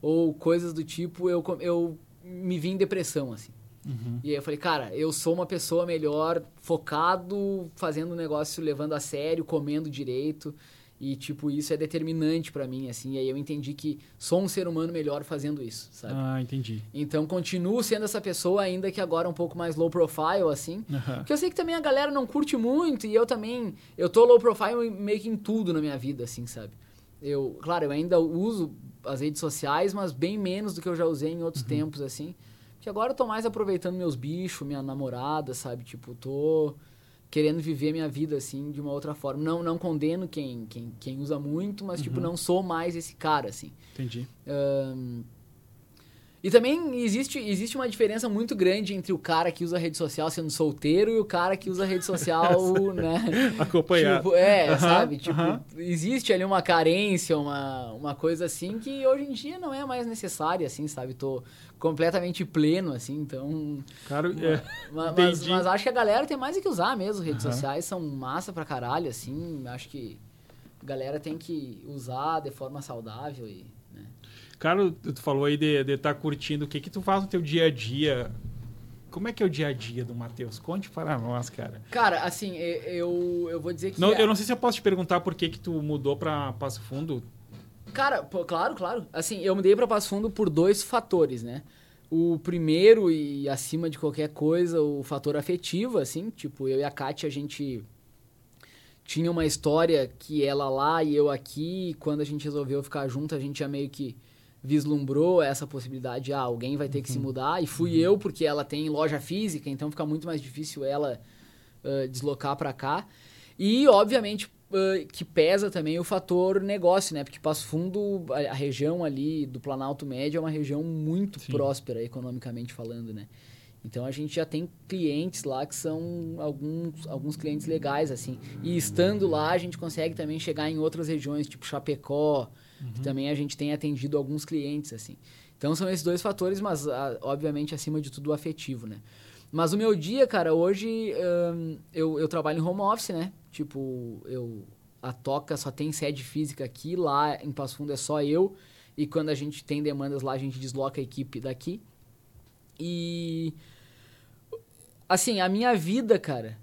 ou coisas do tipo, eu, eu me vi em depressão, assim. Uhum. E aí eu falei, cara, eu sou uma pessoa melhor focado, fazendo o negócio, levando a sério, comendo direito. E, tipo, isso é determinante pra mim, assim. E aí eu entendi que sou um ser humano melhor fazendo isso, sabe? Ah, entendi. Então, continuo sendo essa pessoa, ainda que agora um pouco mais low profile, assim. Aham. Porque eu sei que também a galera não curte muito e eu também... Eu tô low profile meio que em tudo na minha vida, assim, sabe? Eu, claro, eu ainda uso as redes sociais, mas bem menos do que eu já usei em outros tempos, assim. Porque agora eu tô mais aproveitando meus bichos, minha namorada, sabe? Tipo, tô querendo viver minha vida, assim, de uma outra forma. Não, não condeno quem, quem, quem usa muito, mas, tipo, não sou mais esse cara, assim. Entendi. Ahn, E também existe, existe uma diferença muito grande entre o cara que usa rede social sendo solteiro e o cara que usa rede social, né? Acompanhado. Tipo, é, sabe? Tipo, existe ali uma carência, uma, uma coisa assim que hoje em dia não é mais necessária, assim, sabe? Tô completamente pleno, assim, então... Claro, é. Mas, mas, mas, acho que a galera tem mais é que usar mesmo. Redes sociais são massa pra caralho, assim. Acho que a galera tem que usar de forma saudável e Cara, tu falou aí de estar tá curtindo. O que que tu faz no teu dia a dia? Como é que é o dia a dia do Matheus? Conte para nós, cara. Cara, assim, eu, eu vou dizer que... Não, é... Eu não sei se eu posso te perguntar por que que tu mudou para Passo Fundo. Cara, pô, claro, claro. Assim, eu mudei para Passo Fundo por dois fatores, né? O primeiro e acima de qualquer coisa, o fator afetivo, assim. Tipo, eu e a Kátia, a gente tinha uma história que ela lá e eu aqui. E quando a gente resolveu ficar junto, a gente já meio que vislumbrou essa possibilidade, ah, alguém vai ter que se uhum. mudar, e fui uhum. eu, porque ela tem loja física, então fica muito mais difícil ela uh, deslocar para cá. E, obviamente, uh, que pesa também o fator negócio, né? Porque Passo Fundo, a, a região ali do Planalto Médio é uma região muito Sim. próspera, economicamente falando, né? Então a gente já tem clientes lá que são alguns, alguns clientes legais, assim. E estando lá, a gente consegue também chegar em outras regiões, tipo Chapecó, Uhum. Que também a gente tem atendido alguns clientes, assim. Então são esses dois fatores, mas a, obviamente acima de tudo o afetivo, né? Mas o meu dia, cara, hoje eu, eu trabalho em home office, né? Tipo, eu a Toca só tem sede física aqui, lá em Passo Fundo é só eu. E quando a gente tem demandas lá, a gente desloca a equipe daqui. E. Assim, a minha vida, cara,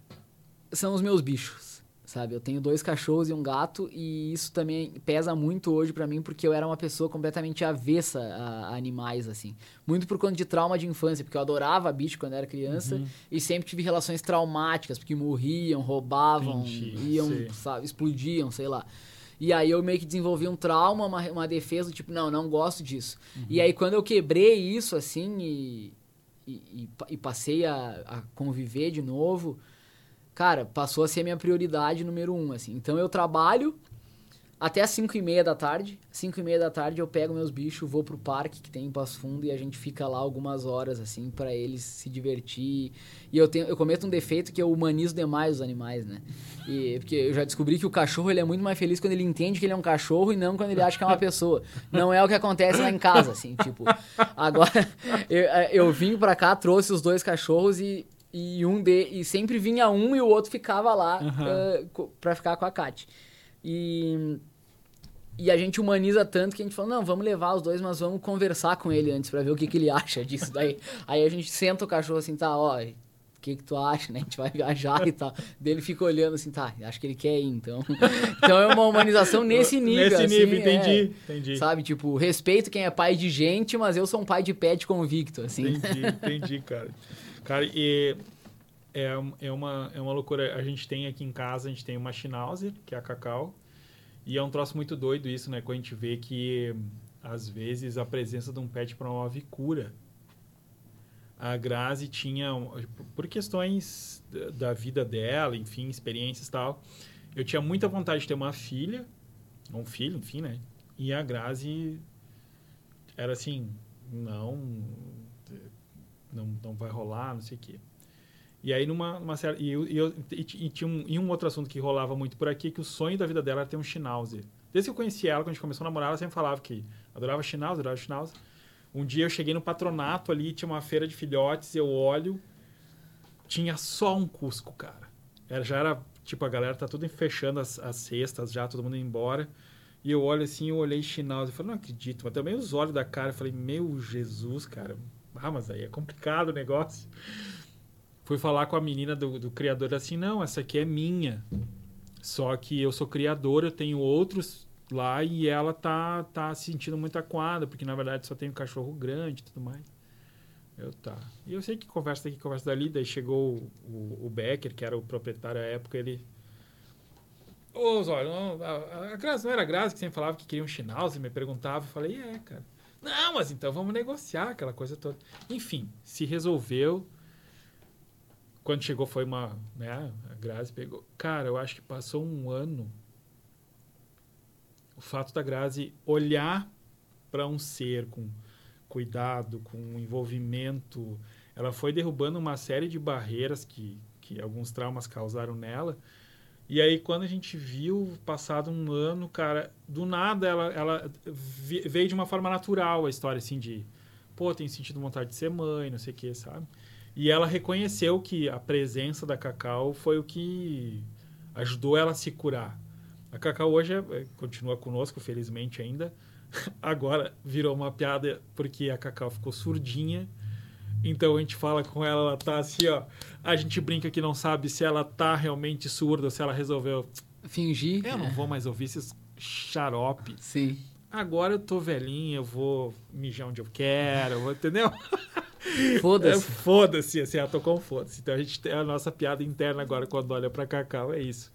são os meus bichos sabe? Eu tenho dois cachorros e um gato e isso também pesa muito hoje para mim porque eu era uma pessoa completamente avessa a, animais, assim. Muito por conta de trauma de infância, porque eu adorava bicho quando era criança uhum. e sempre tive relações traumáticas, porque morriam, roubavam, Entendi, iam, sabe, explodiam, sei lá. E aí eu meio que desenvolvi um trauma, uma, uma defesa, tipo, não, não gosto disso. Uhum. E aí quando eu quebrei isso, assim, e, e, e, e passei a, a conviver de novo cara, passou a ser minha prioridade número um, assim. Então eu trabalho até as 5 e meia da tarde. 5 e meia da tarde eu pego meus bichos, vou pro parque que tem em Passo Fundo e a gente fica lá algumas horas, assim, para eles se divertir. E eu, tenho, eu cometo um defeito que eu humanizo demais os animais, né? E, porque eu já descobri que o cachorro ele é muito mais feliz quando ele entende que ele é um cachorro e não quando ele acha que é uma pessoa. Não é o que acontece lá em casa, assim, tipo... Agora, eu, eu vim pra cá, trouxe os dois cachorros e e um de e sempre vinha um e o outro ficava lá uhum. uh, para ficar com a Kat. E e a gente humaniza tanto que a gente falou, não, vamos levar os dois, mas vamos conversar com ele antes para ver o que, que ele acha disso daí. Aí a gente senta o cachorro assim, tá, ó, o que que tu acha, né? A gente vai viajar e tal. Dele fica olhando assim, tá, acho que ele quer ir, então. então é uma humanização nesse nível. Nesse assim, nível, entendi, é, entendi. Sabe, tipo, respeito quem é pai de gente, mas eu sou um pai de pet convicto, assim. Entendi, entendi, cara. Cara, e é, é, uma, é uma loucura. A gente tem aqui em casa, a gente tem uma Schnauzer, que é a Cacau. E é um troço muito doido isso, né? Quando a gente vê que, às vezes, a presença de um pet promove cura. A Grazi tinha, por questões da vida dela, enfim, experiências e tal, eu tinha muita vontade de ter uma filha, um filho, enfim, né? E a Grazi era assim, não, não, não vai rolar, não sei o quê. E aí, numa, numa série. E, e, e, e, tinha um, e um outro assunto que rolava muito por aqui, que o sonho da vida dela era ter um Schnauzer. Desde que eu conheci ela, quando a gente começou a namorar, ela sempre falava que adorava Schnauzer, adorava Schnauzer. Um dia eu cheguei no patronato ali, tinha uma feira de filhotes, eu olho, tinha só um Cusco, cara. Era, já era, tipo, a galera tá tudo fechando as, as cestas já, todo mundo indo embora. E eu olho assim, eu olhei Schnauzer, eu falei, não acredito. Mas também os olhos da cara, eu falei, meu Jesus, cara, ah, mas aí é complicado o negócio. Fui falar com a menina do, do criador assim, não, essa aqui é minha. Só que eu sou criador, eu tenho outros lá e ela tá, tá se sentindo muito aquada, porque na verdade só tem um cachorro grande e tudo mais. Eu tá. E eu sei que conversa daqui, conversa dali, daí chegou o, o Becker, que era o proprietário à época, ele. Ô, Zóio, a, a não era Grazi que sempre falava que queria um Schnauzer, me perguntava, eu falei, é, cara. Não, mas então vamos negociar aquela coisa toda. Enfim, se resolveu. Quando chegou foi uma, né, a Grazi pegou. Cara, eu acho que passou um ano. O fato da Grazi olhar para um ser com cuidado, com envolvimento. Ela foi derrubando uma série de barreiras que, que alguns traumas causaram nela. E aí, quando a gente viu, passado um ano, cara, do nada ela, ela veio de uma forma natural a história, assim, de pô, tem sentido vontade de ser mãe, não sei o que, sabe? E ela reconheceu que a presença da Cacau foi o que ajudou ela a se curar. A Cacau hoje é, é continua conosco, felizmente ainda. Agora virou uma piada porque a Cacau ficou surdinha. Então a gente fala com ela, ela tá assim, ó. A gente brinca que não sabe se ela tá realmente surda, se ela resolveu fingir. Eu não vou mais ouvir esses xarope. Sim. Agora eu tô velhinha, eu vou mijar onde eu quero, entendeu? Foda-se. É, foda-se, assim, ela tocou um foda-se. Então a gente tem a nossa piada interna agora quando olha pra Cacau, é isso.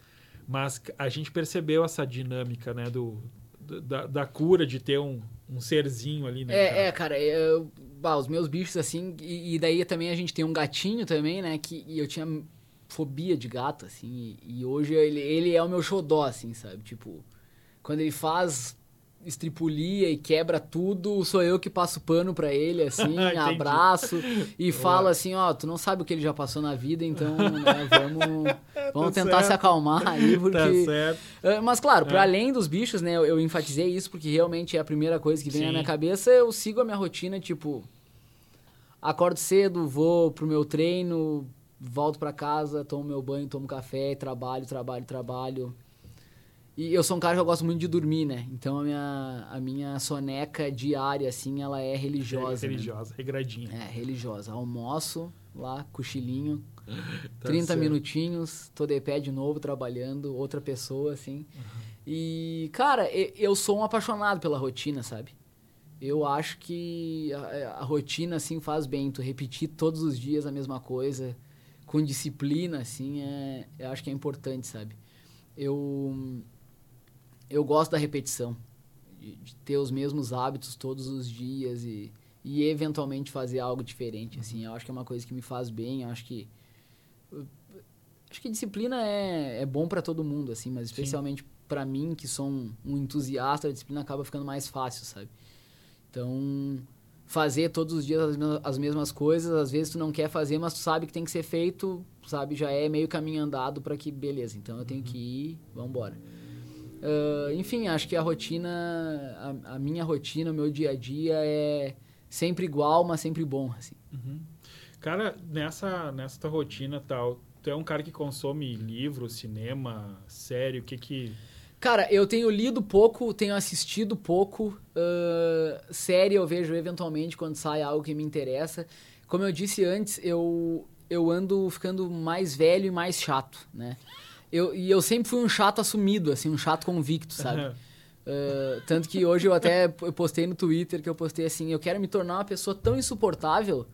Mas a gente percebeu essa dinâmica, né, do, da, da cura de ter um, um serzinho ali, né? É, cara, é, cara eu, bah, os meus bichos, assim, e, e, daí também a gente tem um gatinho também, né, que eu tinha fobia de gato, assim, e, e hoje ele, ele é o meu xodó, assim, sabe? Tipo, quando ele faz estripulia e quebra tudo, sou eu que passo pano para ele, assim, abraço e falo assim, ó, tu não sabe o que ele já passou na vida, então, né, vamos, vamos tá tentar certo. se acalmar aí, tá porque... Tá. Ah, mas, claro, é. para além dos bichos, né, eu, eu, enfatizei isso porque realmente é a primeira coisa que vem Sim. na minha cabeça, eu sigo a minha rotina, tipo, acordo cedo, vou pro meu treino, volto para casa, tomo meu banho, tomo café, trabalho, trabalho, trabalho e eu sou um cara que eu gosto muito de dormir, né? Então a minha, a minha soneca diária, assim, ela é religiosa. É religiosa, né? regradinha. É, religiosa. Almoço lá, cochilinho, tá 30 certo. minutinhos, tô de pé de novo, trabalhando, outra pessoa, assim. Uhum. E, cara, eu sou um apaixonado pela rotina, sabe? Eu acho que a, a rotina, assim, faz bem. Tu repetir todos os dias a mesma coisa, com disciplina, assim, é, eu acho que é importante, sabe? Eu eu gosto da repetição, de, de, ter os mesmos hábitos todos os dias e, e eventualmente fazer algo diferente. Assim, eu acho que é uma coisa que me faz bem. Eu acho que acho que disciplina é, é bom para todo mundo, assim, mas especialmente para mim que sou um, um entusiasta, a disciplina acaba ficando mais fácil, sabe? Então fazer todos os dias as mesmas, as mesmas coisas, às vezes tu não quer fazer, mas tu sabe que tem que ser feito, sabe? Já é meio caminho andado para que beleza. Então eu tenho uhum. que ir, vamos embora. Uh, enfim, acho que a rotina, a, a, minha rotina, o meu dia a dia é sempre igual, mas sempre bom, assim. Uhum. Cara, nessa, nessa tua rotina tal, tu é um cara que consome livro, cinema, série, o que que... Cara, eu tenho lido pouco, tenho assistido pouco. Uh, série eu vejo eventualmente quando sai algo que me interessa. Como eu disse antes, eu, eu ando ficando mais velho e mais chato, né? Eu, e eu sempre fui um chato assumido, assim, um chato convicto, sabe? Uhum. Uh, tanto que hoje eu até postei no Twitter que eu postei assim, eu quero me tornar uma pessoa tão insuportável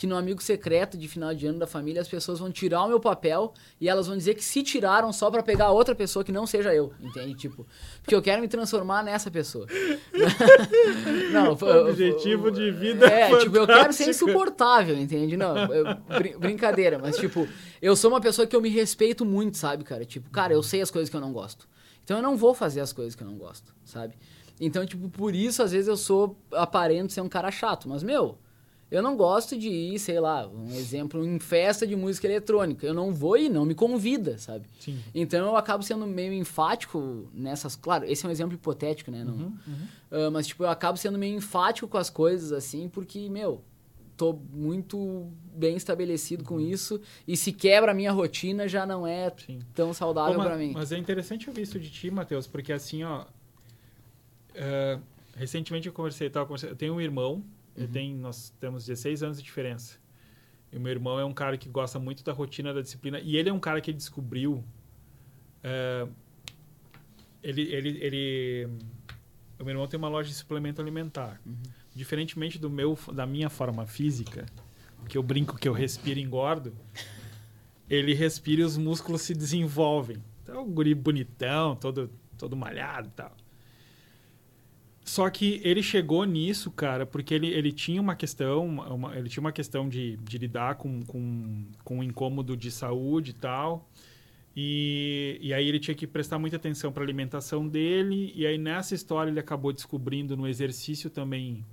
que no amigo secreto de final de ano da família as pessoas vão tirar o meu papel e elas vão dizer que se tiraram só para pegar outra pessoa que não seja eu, entende? Tipo, porque eu quero me transformar nessa pessoa. não, o objetivo de vida é, fantástico. tipo, eu quero ser insuportável, entende? Não, eu, br brincadeira, mas tipo, eu sou uma pessoa que eu me respeito muito, sabe, cara? Tipo, cara, eu sei as coisas que eu não gosto. Então eu não vou fazer as coisas que eu não gosto, sabe? Então, tipo, por isso às vezes eu sou aparento ser um cara chato, mas meu, eu não gosto de ir, sei lá, um exemplo, em festa de música eletrônica. Eu não vou e não me convida, sabe? Sim. Então eu acabo sendo meio enfático nessas. Claro, esse é um exemplo hipotético, né? Não, uhum, uhum. Uh, mas, tipo, eu acabo sendo meio enfático com as coisas, assim, porque, meu, tô muito bem estabelecido com uhum. isso. E se quebra a minha rotina, já não é Sim. tão saudável para mim. Mas é interessante ouvir isso de ti, Matheus, porque assim, ó. Uh, recentemente eu conversei, conversando, eu tenho um irmão Uhum. Tem, nós temos 16 anos de diferença. E o meu irmão é um cara que gosta muito da rotina, da disciplina. E ele é um cara que descobriu. É, ele, ele, ele, o meu irmão tem uma loja de suplemento alimentar. Uhum. Diferentemente do meu, da minha forma física, que eu brinco que eu respiro e engordo, ele respira e os músculos se desenvolvem. Então, um guri bonitão, todo, todo malhado e tal. Só que ele chegou nisso, cara, porque ele, ele tinha uma questão, uma, ele tinha uma questão de, de lidar com, com, com um incômodo de saúde e tal. E, e aí ele tinha que prestar muita atenção para a alimentação dele. E aí nessa história ele acabou descobrindo no exercício também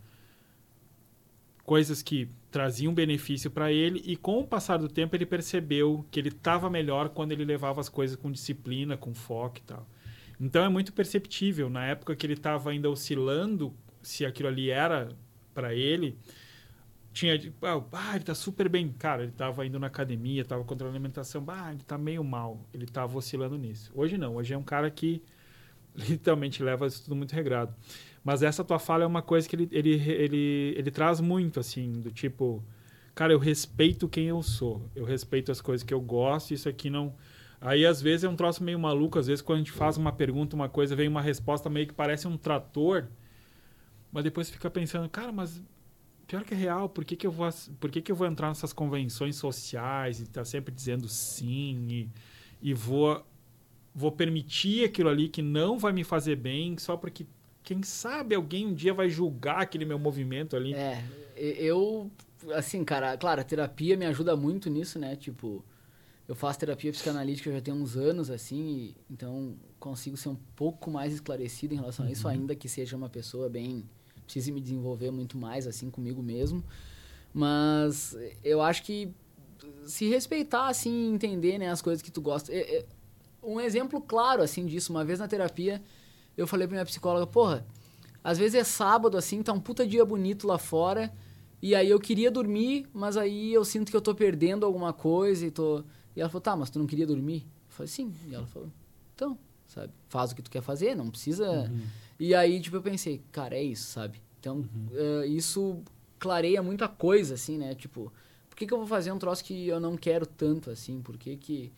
coisas que traziam benefício para ele e com o passar do tempo ele percebeu que ele estava melhor quando ele levava as coisas com disciplina, com foco e tal. Então é muito perceptível na época que ele estava ainda oscilando se aquilo ali era para ele. Tinha, ah, ele tá super bem. Cara, ele estava indo na academia, estava controlando a alimentação. Ah, ele tá meio mal. Ele estava oscilando nisso. Hoje não. Hoje é um cara que literalmente leva isso tudo muito regrado. Mas essa tua fala é uma coisa que ele, ele, ele, ele traz muito, assim, do tipo, cara, eu respeito quem eu sou, eu respeito as coisas que eu gosto, isso aqui não. Aí, às vezes, é um troço meio maluco, às vezes, quando a gente faz uma pergunta, uma coisa, vem uma resposta meio que parece um trator, mas depois fica pensando, cara, mas pior que é real, por que, que, eu, vou, por que, que eu vou entrar nessas convenções sociais e tá sempre dizendo sim e, e vou, vou permitir aquilo ali que não vai me fazer bem só porque quem sabe alguém um dia vai julgar aquele meu movimento ali. É, eu, assim, cara, claro, a terapia me ajuda muito nisso, né? Tipo, eu faço terapia psicanalítica já tem uns anos, assim, então consigo ser um pouco mais esclarecido em relação uhum. a isso, uhum. ainda que seja uma pessoa bem. precise me desenvolver muito mais, assim, comigo mesmo. Mas eu acho que se respeitar, assim, entender, né, as coisas que tu gosta. Um exemplo claro, assim, disso, uma vez na terapia eu falei pra minha psicóloga, porra, às vezes é sábado, assim, tá um puta dia bonito lá fora, e aí eu queria dormir, mas aí eu sinto que eu tô perdendo alguma coisa e tô... E ela falou, tá, mas tu não queria dormir? Eu falei, sim. E ela falou, então, sabe, faz o que tu quer fazer, não precisa... Uhum. E aí, tipo, eu pensei, cara, é isso, sabe? Então, uhum. uh, isso clareia muita coisa, assim, né? Tipo, por que, que eu vou fazer um troço que eu não quero tanto, assim? Por que que...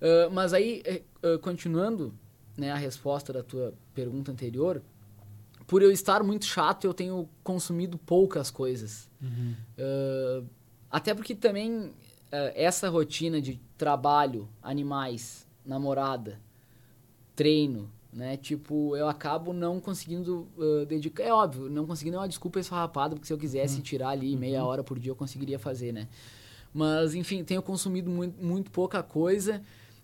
Uh, mas aí, uh, continuando, né, a resposta da tua pergunta anterior, por eu estar muito chato, eu tenho consumido poucas coisas. Uhum. Uh, até porque também essa rotina de trabalho, animais, namorada, treino, né? Tipo, eu acabo não conseguindo uh, dedicar. É óbvio, não conseguindo é uma desculpa esfarrapada, porque se eu quisesse uhum. tirar ali meia uhum. hora por dia, eu conseguiria fazer, né? Mas, enfim, tenho consumido muito, muito pouca coisa.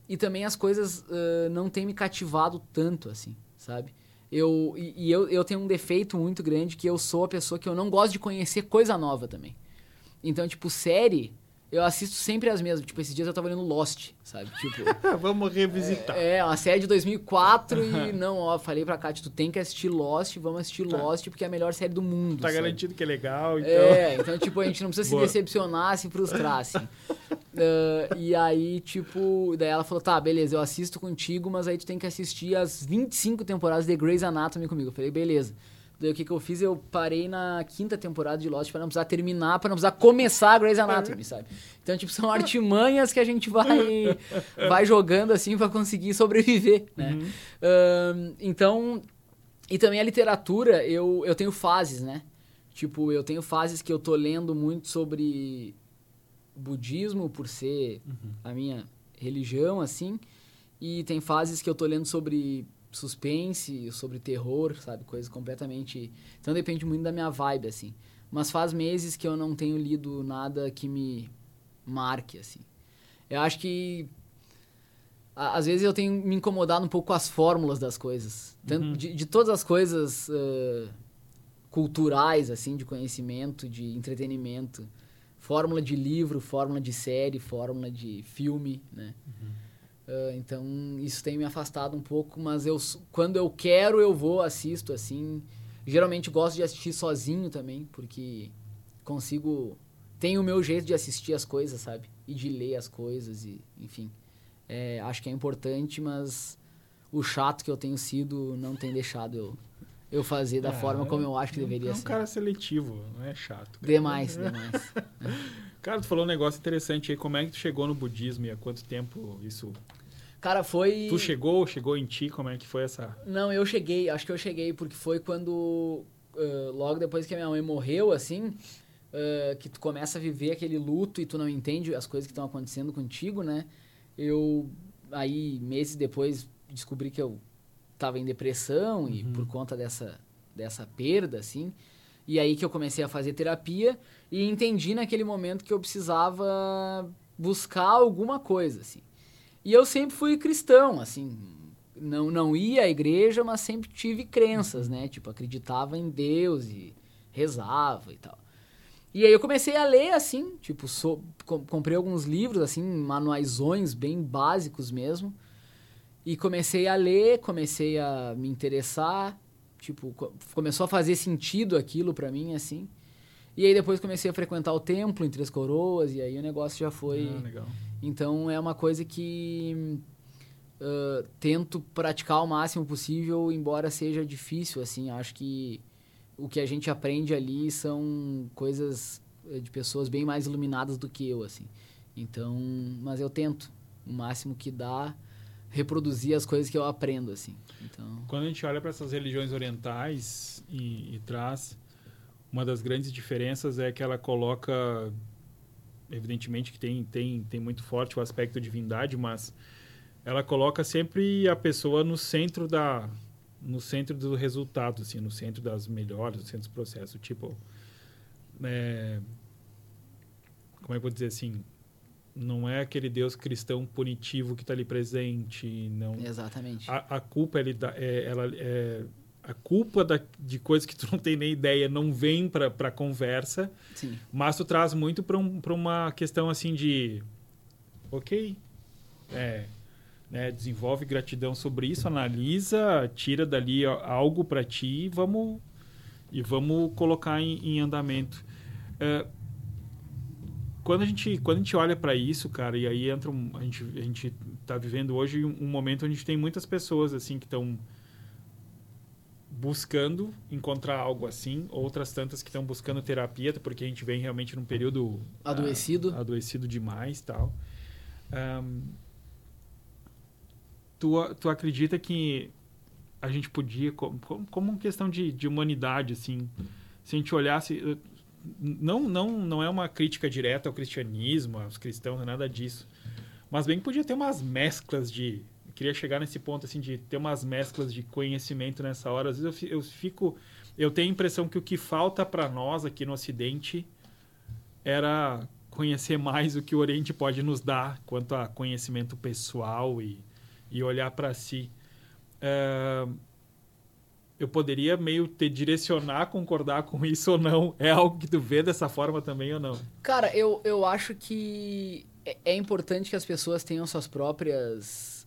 E também as coisas uh, não têm me cativado tanto, assim, sabe? Eu, e, e eu, eu tenho um defeito muito grande que eu sou a pessoa que eu não gosto de conhecer coisa nova também. Então, tipo, série, eu assisto sempre as mesmas. Tipo, esses dias eu tava lendo Lost, sabe? Tipo. vamos revisitar. É, é, uma série de 2004 e não, ó, falei pra Kátia, tu tem que assistir Lost, vamos assistir tá. Lost porque é a melhor série do mundo. Tá sabe? garantido que é legal, então. É, então, tipo, a gente não precisa se decepcionar, se frustrar, assim. Uh, e aí, tipo, daí ela falou: tá, beleza, eu assisto contigo, mas aí tu tem que assistir as 25 temporadas de Grey's Anatomy comigo. Eu falei: beleza. Daí o que, que eu fiz? Eu parei na quinta temporada de Lost para não precisar terminar, para não precisar começar a Grey's Anatomy, sabe? Então, tipo, são artimanhas que a gente vai, vai jogando assim para conseguir sobreviver, né? Uhum. Uh, então, e também a literatura, eu, eu tenho fases, né? Tipo, eu tenho fases que eu tô lendo muito sobre budismo por ser uhum. a minha religião, assim. E tem fases que eu tô lendo sobre suspense, sobre terror, sabe? Coisas completamente... Então depende muito da minha vibe, assim. Mas faz meses que eu não tenho lido nada que me marque, assim. Eu acho que... Às vezes eu tenho me incomodado um pouco com as fórmulas das coisas. Tanto uhum. de, de, todas as coisas uh, culturais, assim, de conhecimento, de entretenimento fórmula de livro, fórmula de série, fórmula de filme, né? Uhum. Uh, então isso tem me afastado um pouco, mas eu quando eu quero eu vou assisto assim. Geralmente gosto de assistir sozinho também, porque consigo tenho o meu jeito de assistir as coisas, sabe? E de ler as coisas e enfim. É, acho que é importante, mas o chato que eu tenho sido não tem deixado eu eu fazer da é, forma como eu acho que deveria ser. É um cara seletivo, não é chato. Cara. Demais, demais. cara, tu falou um negócio interessante aí. Como é que tu chegou no budismo e há quanto tempo isso... Cara, foi... Tu chegou, chegou em ti? Como é que foi essa... Não, eu cheguei. Acho que eu cheguei porque foi quando... Uh, logo depois que a minha mãe morreu, assim... Uh, que tu começa a viver aquele luto e tu não entende as coisas que estão acontecendo contigo, né? Eu, aí, meses depois, descobri que eu estava em depressão uhum. e por conta dessa, dessa perda, assim. E aí que eu comecei a fazer terapia e entendi naquele momento que eu precisava buscar alguma coisa, assim. E eu sempre fui cristão, assim, não, não ia à igreja, mas sempre tive crenças, né? Tipo, acreditava em Deus e rezava e tal. E aí eu comecei a ler, assim, tipo, so, com, comprei alguns livros, assim, manuaisões bem básicos mesmo. E comecei a ler, comecei a me interessar, tipo, co começou a fazer sentido aquilo para mim, assim. E aí depois comecei a frequentar o templo em Três Coroas, e aí o negócio já foi... Ah, legal. Então é uma coisa que uh, tento praticar o máximo possível, embora seja difícil, assim. Acho que o que a gente aprende ali são coisas eh, de pessoas bem mais iluminadas do que eu, assim. Então, mas eu tento o máximo que dá reproduzir as coisas que eu aprendo, assim. Então, quando a gente olha para essas religiões orientais e, e traz uma das grandes diferenças é que ela coloca evidentemente que tem tem tem muito forte o aspecto divindade, mas ela coloca sempre a pessoa no centro da no centro do resultado, assim, no centro das melhores, no centro do processo. Tipo, é, como é que eu vou dizer assim? Não é aquele Deus cristão punitivo que está ali presente, não. exatamente. A, a culpa ele dá, é, ela é a culpa da, de coisas que tu não tem nem ideia não vem para para conversa, Sim. mas tu traz muito para um, para uma questão assim de, ok, é, né, desenvolve gratidão sobre isso, analisa, tira dali algo para ti e vamos, e vamos colocar em, em andamento. É, quando a gente quando a gente olha para isso, cara, e aí entra um, a gente a gente está vivendo hoje um, um momento onde a gente tem muitas pessoas assim que estão buscando encontrar algo assim, outras tantas que estão buscando terapia, porque a gente vem realmente num período adoecido, ah, adoecido demais, tal. Um, tu, tu acredita que a gente podia, como, como uma questão de, de humanidade, assim, se a gente olhasse. Não, não, não é uma crítica direta ao cristianismo, aos cristãos, nada disso. Mas bem que podia ter umas mesclas de. Queria chegar nesse ponto, assim, de ter umas mesclas de conhecimento nessa hora. Às vezes eu, fico. Eu tenho a impressão que o que falta para nós aqui no Ocidente era conhecer mais o que o Oriente pode nos dar quanto a conhecimento pessoal e, e olhar para si. Uh, eu poderia meio te direcionar, concordar com isso ou não? É algo que tu vê dessa forma também ou não? Cara, eu, eu acho que é, é importante que as pessoas tenham suas próprias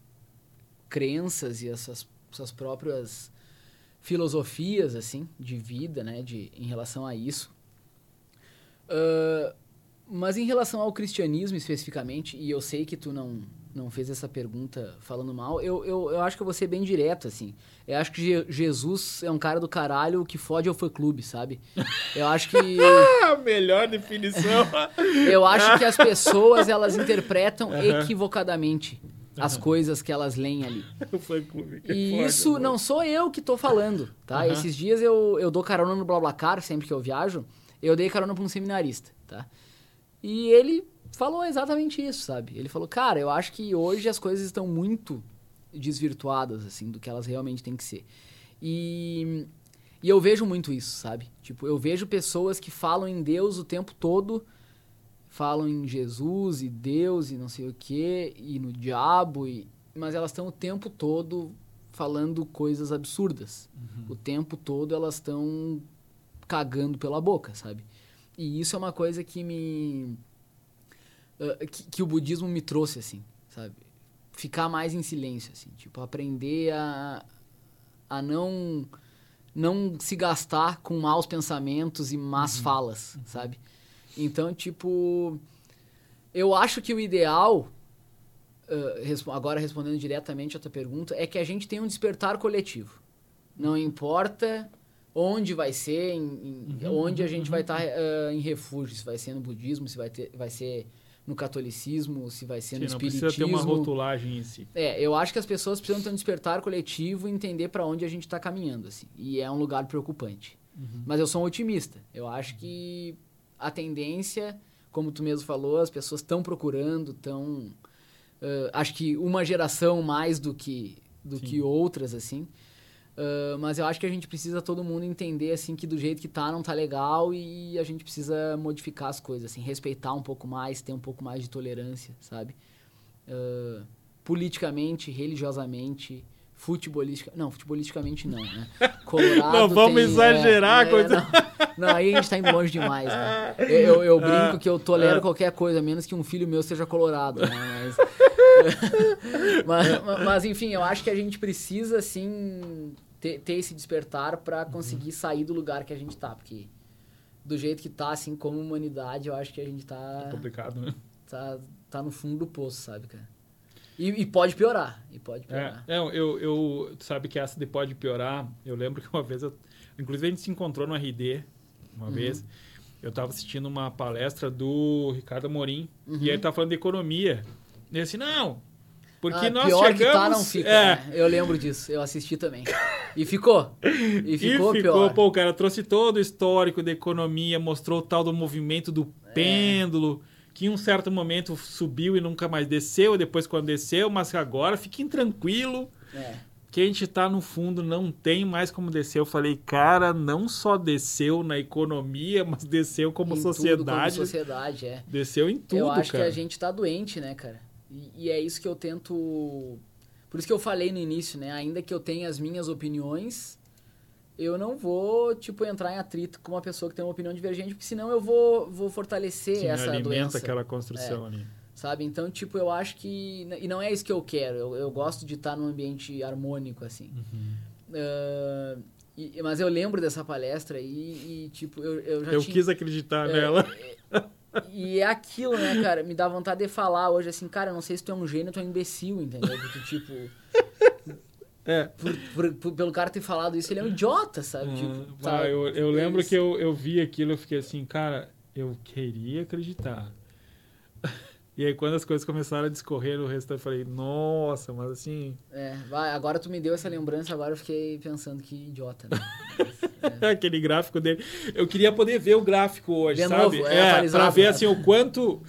crenças e as suas, suas próprias filosofias, assim, de vida, né, de, em relação a isso. Uh, mas em relação ao cristianismo especificamente, e eu sei que tu não, não fez essa pergunta falando mal, eu, eu, eu acho que eu vou ser bem direto, assim. Eu acho que Je Jesus é um cara do caralho que fode ao fã-clube, sabe? Eu acho que... Melhor definição! eu acho que as pessoas, elas interpretam equivocadamente as uhum. coisas que elas leem ali. Fã-clube. E foda, isso mano. não sou eu que tô falando, tá? Uhum. Esses dias eu, eu dou carona no BlaBlaCar, sempre que eu viajo, eu dei carona pra um seminarista, tá? E ele falou exatamente isso, sabe? Ele falou, cara, eu acho que hoje as coisas estão muito desvirtuadas, assim, do que elas realmente têm que ser. E, e eu vejo muito isso, sabe? Tipo, eu vejo pessoas que falam em Deus o tempo todo, falam em Jesus e Deus e não sei o que, e no diabo, e, mas elas estão o tempo todo falando coisas absurdas. Uhum. O tempo todo elas estão cagando pela boca, sabe? E isso é uma coisa que me. Uh, que, que, o budismo me trouxe, assim, sabe? Ficar mais em silêncio, assim. Tipo, aprender a, a não. Não se gastar com maus pensamentos e más uhum. falas, sabe? Então, tipo. Eu acho que o ideal. Uh, agora respondendo diretamente a tua pergunta, é que a gente tenha um despertar coletivo. Não importa onde vai ser, em, em, uhum, onde a gente uhum. vai estar tá, uh, em refúgio, se vai ser no budismo, se vai, ter, vai ser no catolicismo, se vai ser Sim, no espiritismo. Não precisa ter uma rotulagem em si. É, eu acho que as pessoas precisam ter um despertar coletivo e entender para onde a gente está caminhando, assim. E é um lugar preocupante. Uhum. Mas eu sou um otimista. Eu acho que a tendência, como tu mesmo falou, as pessoas estão procurando, estão... Uh, acho que uma geração mais do que, do que outras, assim. Uh, mas eu acho que a gente precisa todo mundo entender assim que do jeito que tá não tá legal e a gente precisa modificar as coisas, assim, respeitar um pouco mais, ter um pouco mais de tolerância, sabe? Uh, politicamente, religiosamente, Futebolistica... Não, futebolisticamente não, né? Colorado não vamos tem, exagerar é, coisa. Não, não, aí a gente tá indo longe demais, né? Eu, eu, eu brinco que eu tolero qualquer coisa, menos que um filho meu seja colorado, né? Mas, mas, mas, enfim, eu acho que a gente precisa, assim, ter, ter esse despertar para conseguir sair do lugar que a gente tá, porque do jeito que tá, assim, como humanidade, eu acho que a gente tá... É complicado, né? Tá, tá no fundo do poço, sabe, cara? E, e pode piorar, e pode piorar. É, eu, eu, tu sabe que essa de pode piorar, eu lembro que uma vez, eu, inclusive a gente se encontrou no RD, uma uhum. vez, eu estava assistindo uma palestra do Ricardo Amorim, uhum. e ele estava falando de economia, e assim, não, porque ah, nós pior chegamos... que tá não fica, é. né? Eu lembro disso, eu assisti também. E ficou. E ficou, e ficou pior. Pô, o cara trouxe todo o histórico da economia, mostrou o tal do movimento do é. pêndulo, que em um certo momento subiu e nunca mais desceu, depois quando desceu, mas agora fiquem tranquilo. É. Que a gente tá no fundo, não tem mais como descer. Eu falei, cara, não só desceu na economia, mas desceu como em sociedade. como sociedade, é. Desceu em tudo, Eu acho cara. que a gente tá doente, né, cara? E, e é isso que eu tento. Por isso que eu falei no início, né? Ainda que eu tenha as minhas opiniões, eu não vou, tipo, entrar em atrito com uma pessoa que tem uma opinião divergente, porque senão eu vou, vou fortalecer Sim, essa alimenta doença. aquela construção é, ali. Sabe? Então, tipo, eu acho que... E não é isso que eu quero. Eu, eu gosto de estar num ambiente harmônico, assim. Uhum. Uh, e, mas eu lembro dessa palestra e, e tipo, eu, eu já Eu tinha, quis acreditar é, nela. É, e é aquilo, né, cara? Me dá vontade de falar hoje assim, cara, eu não sei se tu é um gênio ou tu é um imbecil, entendeu? Porque, tipo. É. Por, por, por, pelo cara ter falado isso, ele é um idiota, sabe? tipo, ah, sabe? eu, eu tipo, lembro isso. que eu, eu vi aquilo, eu fiquei assim, cara, eu queria acreditar. E aí, quando as coisas começaram a discorrer no resto, eu falei, nossa, mas assim. É, vai, agora tu me deu essa lembrança, agora eu fiquei pensando que idiota, né? é. Aquele gráfico dele. Eu queria poder ver o gráfico hoje, De sabe? Novo, é, é pra ver assim o quanto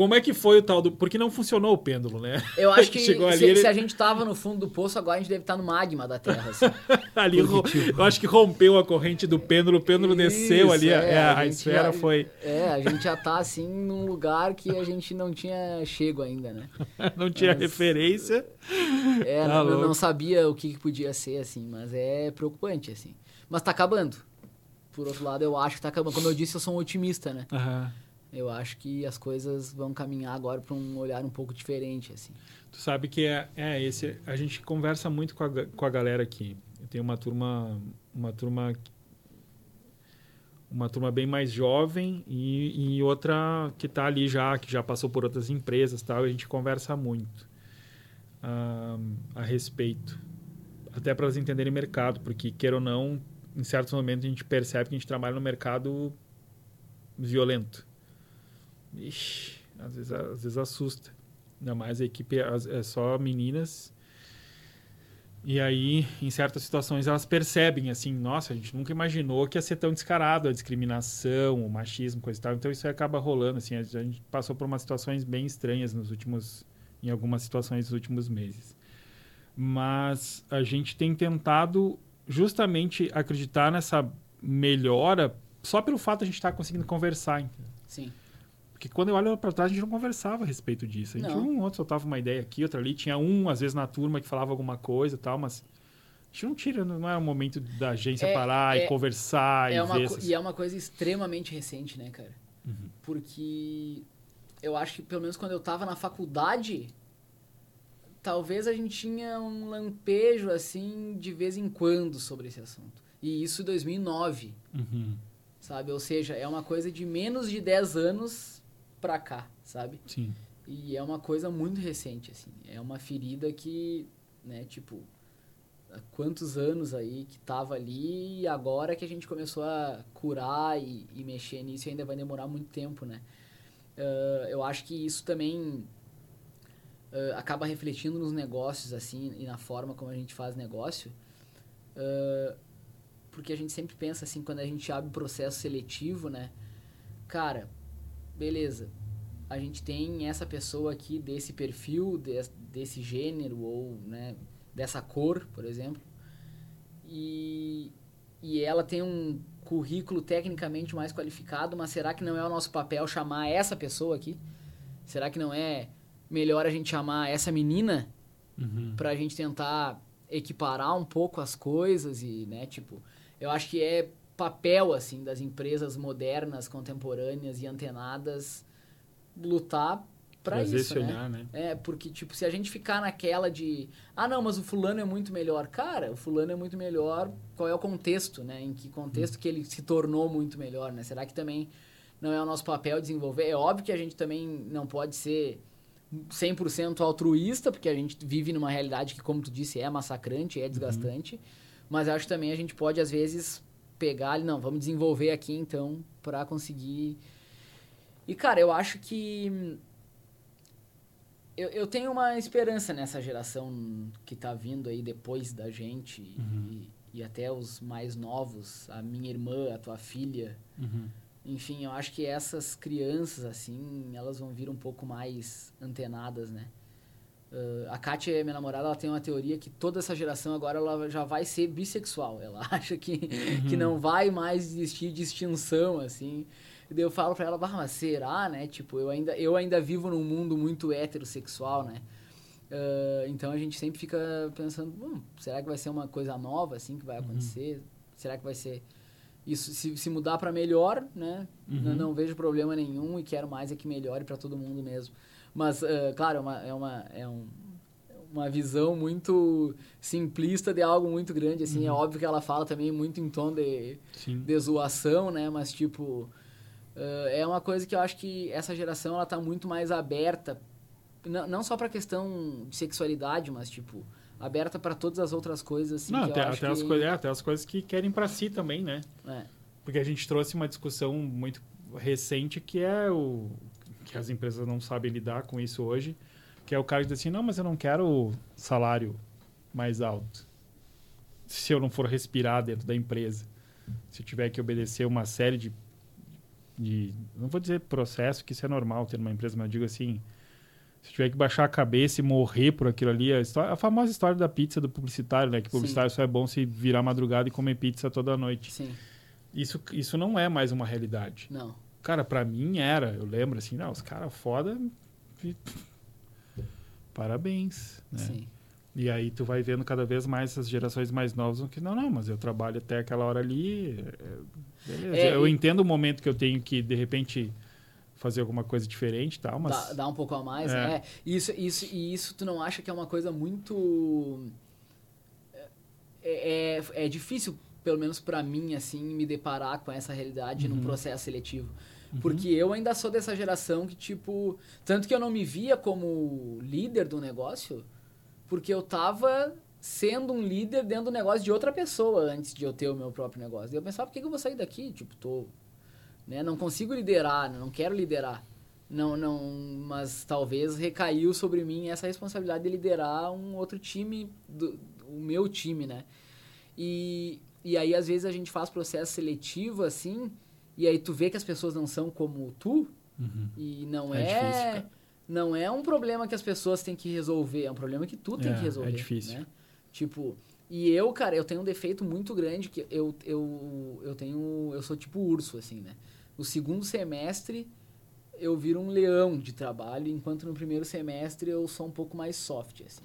como é que foi o tal do. Porque não funcionou o pêndulo, né? Eu acho que Chegou ali, se, ele... se, a gente tava no fundo do poço, agora a gente deve estar no magma da Terra. Assim. ali, eu acho que rompeu a corrente do pêndulo, o pêndulo Isso, desceu ali, é, a, a, a esfera já, foi. É, a gente já tá assim num lugar que a gente não tinha chego ainda, né? não tinha mas, referência. É, tá não, não, sabia o que, que podia ser, assim, mas é preocupante, assim. Mas tá acabando. Por outro lado, eu acho que tá acabando. Como eu disse, eu sou um otimista, né? Aham. Uhum eu acho que as coisas vão caminhar agora para um olhar um pouco diferente assim. Tu sabe que é, é esse a gente conversa muito com a, com a galera aqui. Eu tenho uma turma uma turma uma turma bem mais jovem e, e outra que está ali já que já passou por outras empresas tal a gente conversa muito uh, a respeito. Até para elas entenderem mercado porque queira ou não em certos momentos a gente percebe que a gente trabalha no mercado violento Ixi, às vezes, às vezes assusta. Ainda mais a equipe é só meninas. E aí, em certas situações, elas percebem assim, nossa, a gente nunca imaginou que ia ser tão descarado a discriminação, o machismo, coisa e tal. Então isso acaba rolando, assim, a gente passou por umas situações bem estranhas nos últimos, em algumas situações nos últimos meses. Mas a gente tem tentado justamente acreditar nessa melhora só pelo fato de a gente estar tá conseguindo conversar. Sim. Porque quando eu olho para trás, a gente não conversava a respeito disso. A gente não. um outro soltava uma ideia aqui, outra ali. Tinha um, às vezes, na turma que falava alguma coisa e tal, mas a gente não tira, não é o momento da agência é, parar é, e conversar é e ver. Essas... E é uma coisa extremamente recente, né, cara? Uhum. Porque eu acho que, pelo menos quando eu tava na faculdade, talvez a gente tinha um lampejo, assim, de vez em quando sobre esse assunto. E isso em 2009. Uhum. Sabe? Ou seja, é uma coisa de menos de 10 anos pra cá, sabe? Sim. E é uma coisa muito recente, assim. É uma ferida que, né, tipo, há quantos anos aí que tava ali e agora que a gente começou a curar e, e mexer nisso ainda vai demorar muito tempo, né? Uh, eu acho que isso também uh, acaba refletindo nos negócios, assim, e na forma como a gente faz negócio. Uh, porque a gente sempre pensa, assim, quando a gente abre um processo seletivo, né? Cara, beleza, a gente tem essa pessoa aqui desse perfil, desse, desse gênero ou né, dessa cor, por exemplo, e, e ela tem um currículo tecnicamente mais qualificado, mas será que não é o nosso papel chamar essa pessoa aqui? Será que não é melhor a gente chamar essa menina uhum. para a gente tentar equiparar um pouco as coisas e, né, tipo, eu acho que é papel, assim, das empresas modernas, contemporâneas e antenadas lutar para isso, né? né? É, porque, tipo, se a gente ficar naquela de... Ah, não, mas o fulano é muito melhor. Cara, o fulano é muito melhor. Qual é o contexto, né? Em que contexto que ele se tornou muito melhor, né? Será que também não é o nosso papel desenvolver? É óbvio que a gente também não pode ser 100% altruísta, porque a gente vive numa realidade que, como tu disse, é massacrante, é desgastante. Mas acho que também a gente pode, às vezes, pegar... Não, vamos desenvolver aqui, então, para conseguir... E, cara, eu acho que eu, eu tenho uma esperança nessa geração que tá vindo aí depois da gente Uhum. e, e até os mais novos, a minha irmã, a tua filha. Uhum. Enfim, eu acho que essas crianças, assim, elas vão vir um pouco mais antenadas, né? Ah, a Kátia, minha namorada, ela tem uma teoria que toda essa geração agora ela já vai ser bissexual. Ela acha que, que não vai mais existir distinção, assim. E daí eu falo pra ela, bah, mas será, né? Tipo, eu ainda, eu ainda vivo num mundo muito heterossexual, né? Ah, então a gente sempre fica pensando, "Hum, será que vai ser uma coisa nova, assim, que vai acontecer? Será que vai ser... Isso, se, se mudar para melhor, né? Não, Uhum. não vejo problema nenhum e quero mais é que melhore para todo mundo mesmo. Mas, ah, claro, é uma, é, uma, é um, uma visão muito simplista de algo muito grande, assim. É óbvio que ela fala também muito em tom de, Sim. de zoação, né? Mas, tipo, ah, é uma coisa que eu acho que essa geração, ela tá muito mais aberta, não, não só pra questão de sexualidade, mas, tipo, aberta para todas as outras coisas, assim, Não, até, até as que... coisas, é, até as coisas que querem pra si também, né? É, Porque a gente trouxe uma discussão muito recente que é o que as empresas não sabem lidar com isso hoje, que é o cara que diz assim, não, mas eu não quero salário mais alto. Se eu não for respirar dentro da empresa, se eu tiver que obedecer uma série de, de não vou dizer processo, que isso é normal ter numa empresa, mas eu digo assim, se eu tiver que baixar a cabeça e morrer por aquilo ali, a, história, a famosa história da pizza do publicitário, né? Que Sim. publicitário só é bom se virar madrugada e comer pizza toda noite. sim, Isso, isso não é mais uma realidade. não. Cara, pra mim era. Eu lembro assim, não, os caras foda. Parabéns. Né? Sim. E aí tu vai vendo cada vez mais essas gerações mais novas que não, não, mas eu trabalho até aquela hora ali. é, beleza. É, eu e- entendo o momento que eu tenho que, de repente, fazer alguma coisa diferente e tal, mas. Dá, dá um pouco a mais, É. né? Isso, isso, e isso tu não acha que é uma coisa muito. É, é, é difícil, pelo menos pra mim, assim, me deparar com essa realidade Uhum. num processo seletivo. Porque eu ainda sou dessa geração que, tipo. Tanto que eu não me via como líder do negócio, porque eu tava sendo um líder dentro do negócio de outra pessoa antes de eu ter o meu próprio negócio. E eu pensava, por que, que eu vou sair daqui? Tipo, tô. Né? Não consigo liderar, não quero liderar. Não, não, mas talvez recaiu sobre mim essa responsabilidade de liderar um outro time, do, o meu time, né? E, e aí, às vezes, a gente faz processo seletivo, assim, e aí tu vê que as pessoas não são como tu, Uhum. e não É é, difícil, não é um problema que as pessoas têm que resolver, é um problema que tu tem É, que resolver. é difícil. Né? Tipo, e eu, cara, eu tenho um defeito muito grande que eu, eu, eu tenho, eu sou tipo urso, assim, né? No segundo semestre eu viro um leão de trabalho, enquanto no primeiro semestre eu sou um pouco mais soft, assim.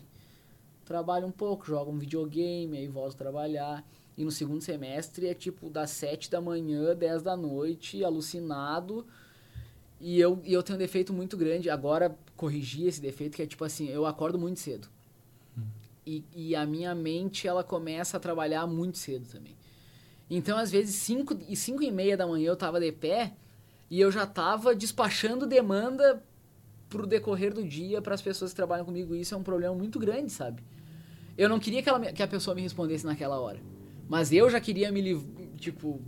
Trabalho um pouco, jogo um videogame, aí volto a trabalhar. E no segundo semestre é tipo das 7 da manhã, 10 da noite, alucinado. E eu, e eu tenho um defeito muito grande. Agora corrigi esse defeito, que é tipo assim, eu acordo muito cedo. E, e a minha mente, ela começa a trabalhar muito cedo também. Então, às vezes, 5 e cinco e meia da manhã eu tava de pé e eu já tava despachando demanda pro decorrer do dia para as pessoas que trabalham comigo. Isso é um problema muito grande, sabe? Eu não queria que, ela, que a pessoa me respondesse naquela hora. Mas eu já queria me, tipo,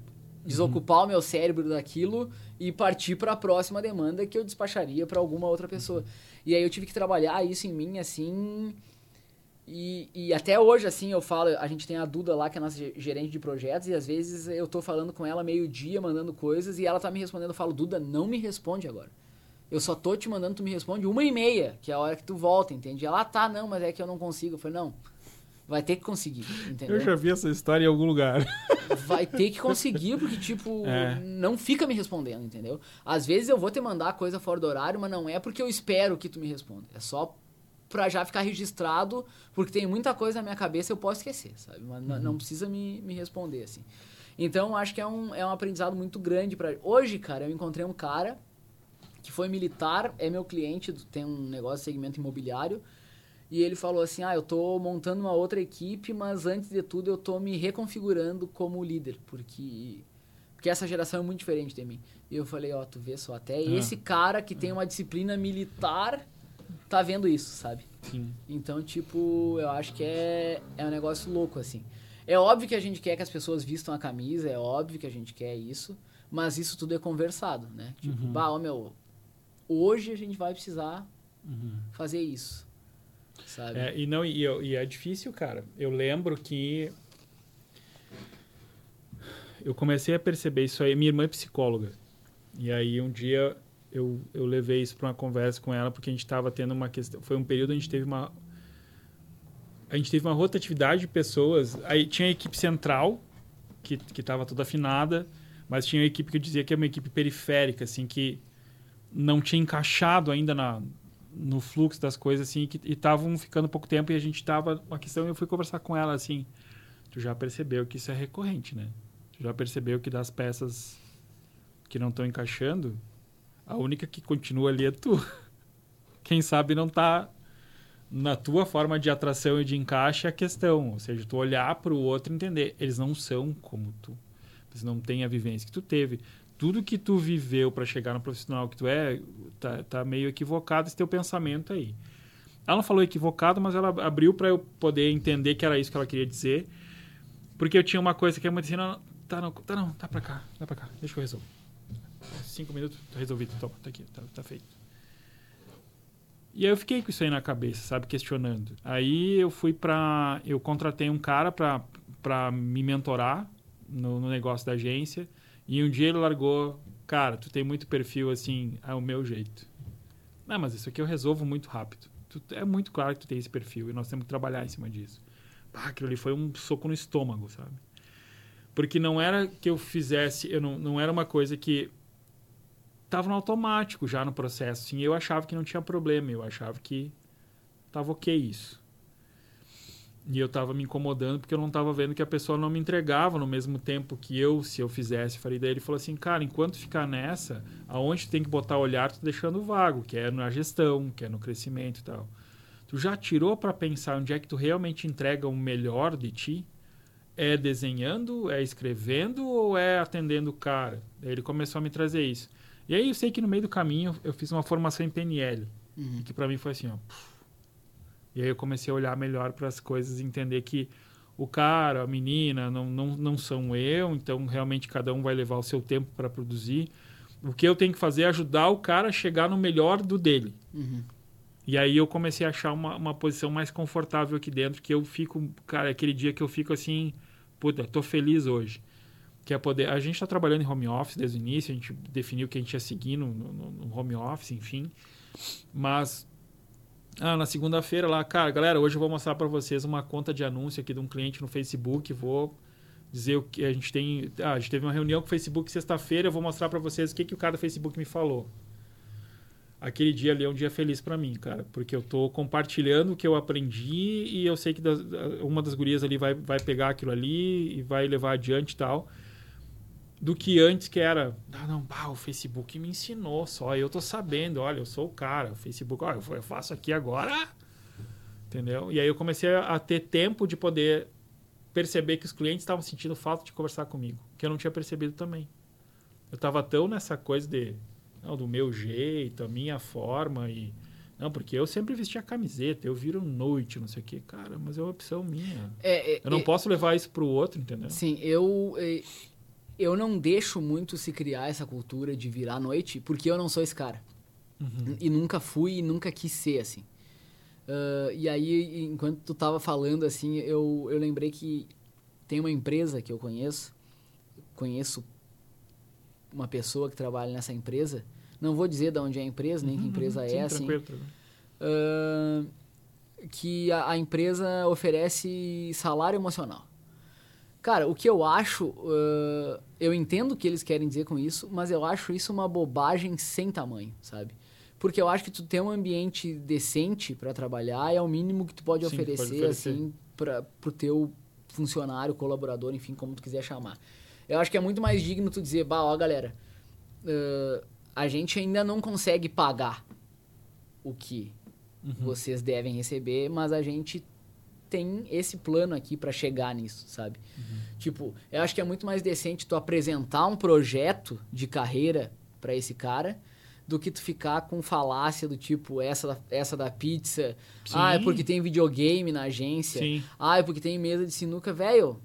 desocupar o meu cérebro daquilo e partir para a próxima demanda que eu despacharia para alguma outra pessoa. E aí eu tive que trabalhar isso em mim, assim... E, e até hoje, assim, eu falo, a gente tem a Duda lá, que é a nossa ge- gerente de projetos, e às vezes eu tô falando com ela meio-dia, mandando coisas, e ela tá me respondendo, eu falo, Duda, não me responde agora. Eu só tô te mandando, tu me responde uma e meia, que é a hora que tu volta, entende? Ela, ah, tá, não, mas é que eu não consigo. Eu falei, não, vai ter que conseguir, entendeu? Eu já vi essa história em algum lugar. Vai ter que conseguir, porque, tipo, É. não fica me respondendo, entendeu? Às vezes eu vou te mandar coisa fora do horário, mas não é porque eu espero que tu me responda. É só pra já ficar registrado, porque tem muita coisa na minha cabeça eu posso esquecer, sabe? Mas Uhum. não precisa me, me responder, assim. Então, acho que é um, é um aprendizado muito grande para Hoje, cara, eu encontrei um cara que foi militar, é meu cliente, tem um negócio de segmento imobiliário, e ele falou assim: "Ah, eu tô montando uma outra equipe, mas antes de tudo eu tô me reconfigurando como líder, porque porque essa geração é muito diferente de mim". E eu falei: "Ó, tu vê só, até Ah. esse cara que tem uma disciplina militar tá vendo isso, sabe?" Sim. Então, tipo, eu acho que é, é um negócio louco, assim. É óbvio que a gente quer que as pessoas vistam a camisa, é óbvio que a gente quer isso, mas isso tudo é conversado, né? Tipo, Uhum. bah, ó, meu, hoje a gente vai precisar Uhum. fazer isso, sabe? É, e, não, e, e é difícil, cara. Eu lembro que eu comecei a perceber isso aí. Minha irmã é psicóloga. E aí um dia eu, eu levei isso para uma conversa com ela, porque a gente estava tendo uma questão. Foi um período onde a gente teve uma. A gente teve uma rotatividade de pessoas. Aí tinha a equipe central, que estava toda afinada, mas tinha a equipe que eu dizia que é uma equipe periférica, assim, que não tinha encaixado ainda na, no fluxo das coisas, assim, que, e estavam ficando pouco tempo e a gente tava. Uma questão, eu fui conversar com ela assim. Tu já percebeu que isso é recorrente, né? Tu já percebeu que das peças que não estão encaixando, a única que continua ali é tu. Quem sabe não tá na tua forma de atração e de encaixe a questão. Ou seja, tu olhar para o outro e entender. Eles não são como tu. Eles não têm a vivência que tu teve. Tudo que tu viveu para chegar no profissional que tu é, tá, tá meio equivocado esse teu pensamento aí. Ela não falou equivocado, mas ela abriu para eu poder entender que era isso que ela queria dizer. Porque eu tinha uma coisa que é muito assim, não, tá não, tá não, tá pra cá, tá pra cá, deixa que eu resolvo. Cinco minutos, tá resolvido, toma, tá aqui, tá, tá feito. E aí eu fiquei com isso aí na cabeça, sabe, questionando. Aí eu fui pra, eu contratei um cara pra, pra me mentorar no, no negócio da agência. E um dia ele largou, cara, tu tem muito perfil assim, é o meu jeito. Não, mas isso aqui eu resolvo muito rápido. Tu, é muito claro que tu tem esse perfil e nós temos que trabalhar em cima disso. Ah, aquilo ali foi um soco no estômago, sabe? Porque não era que eu fizesse, eu não, não era uma coisa que estava no automático já no processo. Assim, eu achava que não tinha problema, eu achava que estava ok isso. E eu estava me incomodando porque eu não estava vendo que a pessoa não me entregava no mesmo tempo que eu, se eu fizesse. Falei, daí ele falou assim, cara, enquanto ficar nessa, aonde tu tem que botar o olhar, tu deixando vago, que é na gestão, que é no crescimento e tal. Tu já tirou para pensar onde é que tu realmente entrega o melhor de ti? É desenhando, é escrevendo ou é atendendo o cara? Daí ele começou a me trazer isso. E aí eu sei que no meio do caminho eu fiz uma formação em PNL, Uhum. que para mim foi assim, ó. E aí eu comecei a olhar melhor para as coisas e entender que o cara, a menina, não, não, não são eu, então realmente cada um vai levar o seu tempo para produzir. O que eu tenho que fazer é ajudar o cara a chegar no melhor do dele. Uhum. E aí eu comecei a achar uma, uma posição mais confortável aqui dentro, que eu fico, cara, aquele dia que eu fico assim, puta, tô feliz hoje. Que é poder. A gente está trabalhando em home office desde o início, a gente definiu que a gente ia seguir no, no, no home office, enfim. Mas ah, na segunda-feira lá, cara, galera, hoje eu vou mostrar para vocês uma conta de anúncio aqui de um cliente no Facebook, vou dizer o que a gente tem, ah, a gente teve uma reunião com o Facebook sexta-feira, eu vou mostrar para vocês o que que o cara do Facebook me falou. Aquele dia ali é um dia feliz para mim, cara, porque eu tô compartilhando o que eu aprendi e eu sei que das, uma das gurias ali vai, vai pegar aquilo ali e vai levar adiante e tal do que antes que era, ah, não, bah, o Facebook me ensinou só, eu tô sabendo, olha, eu sou o cara, o Facebook, olha, eu faço aqui agora, entendeu? E aí eu comecei a ter tempo de poder perceber que os clientes estavam sentindo falta de conversar comigo, que eu não tinha percebido também. Eu tava tão nessa coisa de, não, do meu jeito, a minha forma e não, porque eu sempre vestia camiseta, eu viro noite, não sei o quê. Cara, mas é uma opção minha. É, é, Eu não é, posso levar isso pro outro, entendeu? Sim, eu, eh, eu não deixo muito se criar essa cultura de virar à noite, porque eu não sou esse cara. Uhum. E nunca fui e nunca quis ser, assim. Ah, e aí, enquanto tu tava falando, assim, eu, eu lembrei que tem uma empresa que eu conheço, conheço uma pessoa que trabalha nessa empresa, não vou dizer de onde é a empresa, nem que empresa Uhum, Sim, é, assim, ah, que a, a empresa oferece salário emocional. Cara, o que eu acho, ah, eu entendo o que eles querem dizer com isso, mas eu acho isso uma bobagem sem tamanho, sabe? Porque eu acho que tu ter um ambiente decente para trabalhar é o mínimo que tu pode, Sim, oferecer, pode oferecer. assim, para pro teu funcionário, colaborador, enfim, como tu quiser chamar. Eu acho que é muito mais digno tu dizer, bah, ó, galera, ãh, a gente ainda não consegue pagar o que Uhum. vocês devem receber, mas a gente tem esse plano aqui para chegar nisso, sabe? Tipo, eu acho que é muito mais decente tu apresentar um projeto de carreira para esse cara do que tu ficar com falácia do tipo essa da, essa da pizza, ah, é Sim. porque tem videogame na agência, Sim. ah, é porque tem mesa de sinuca, velho.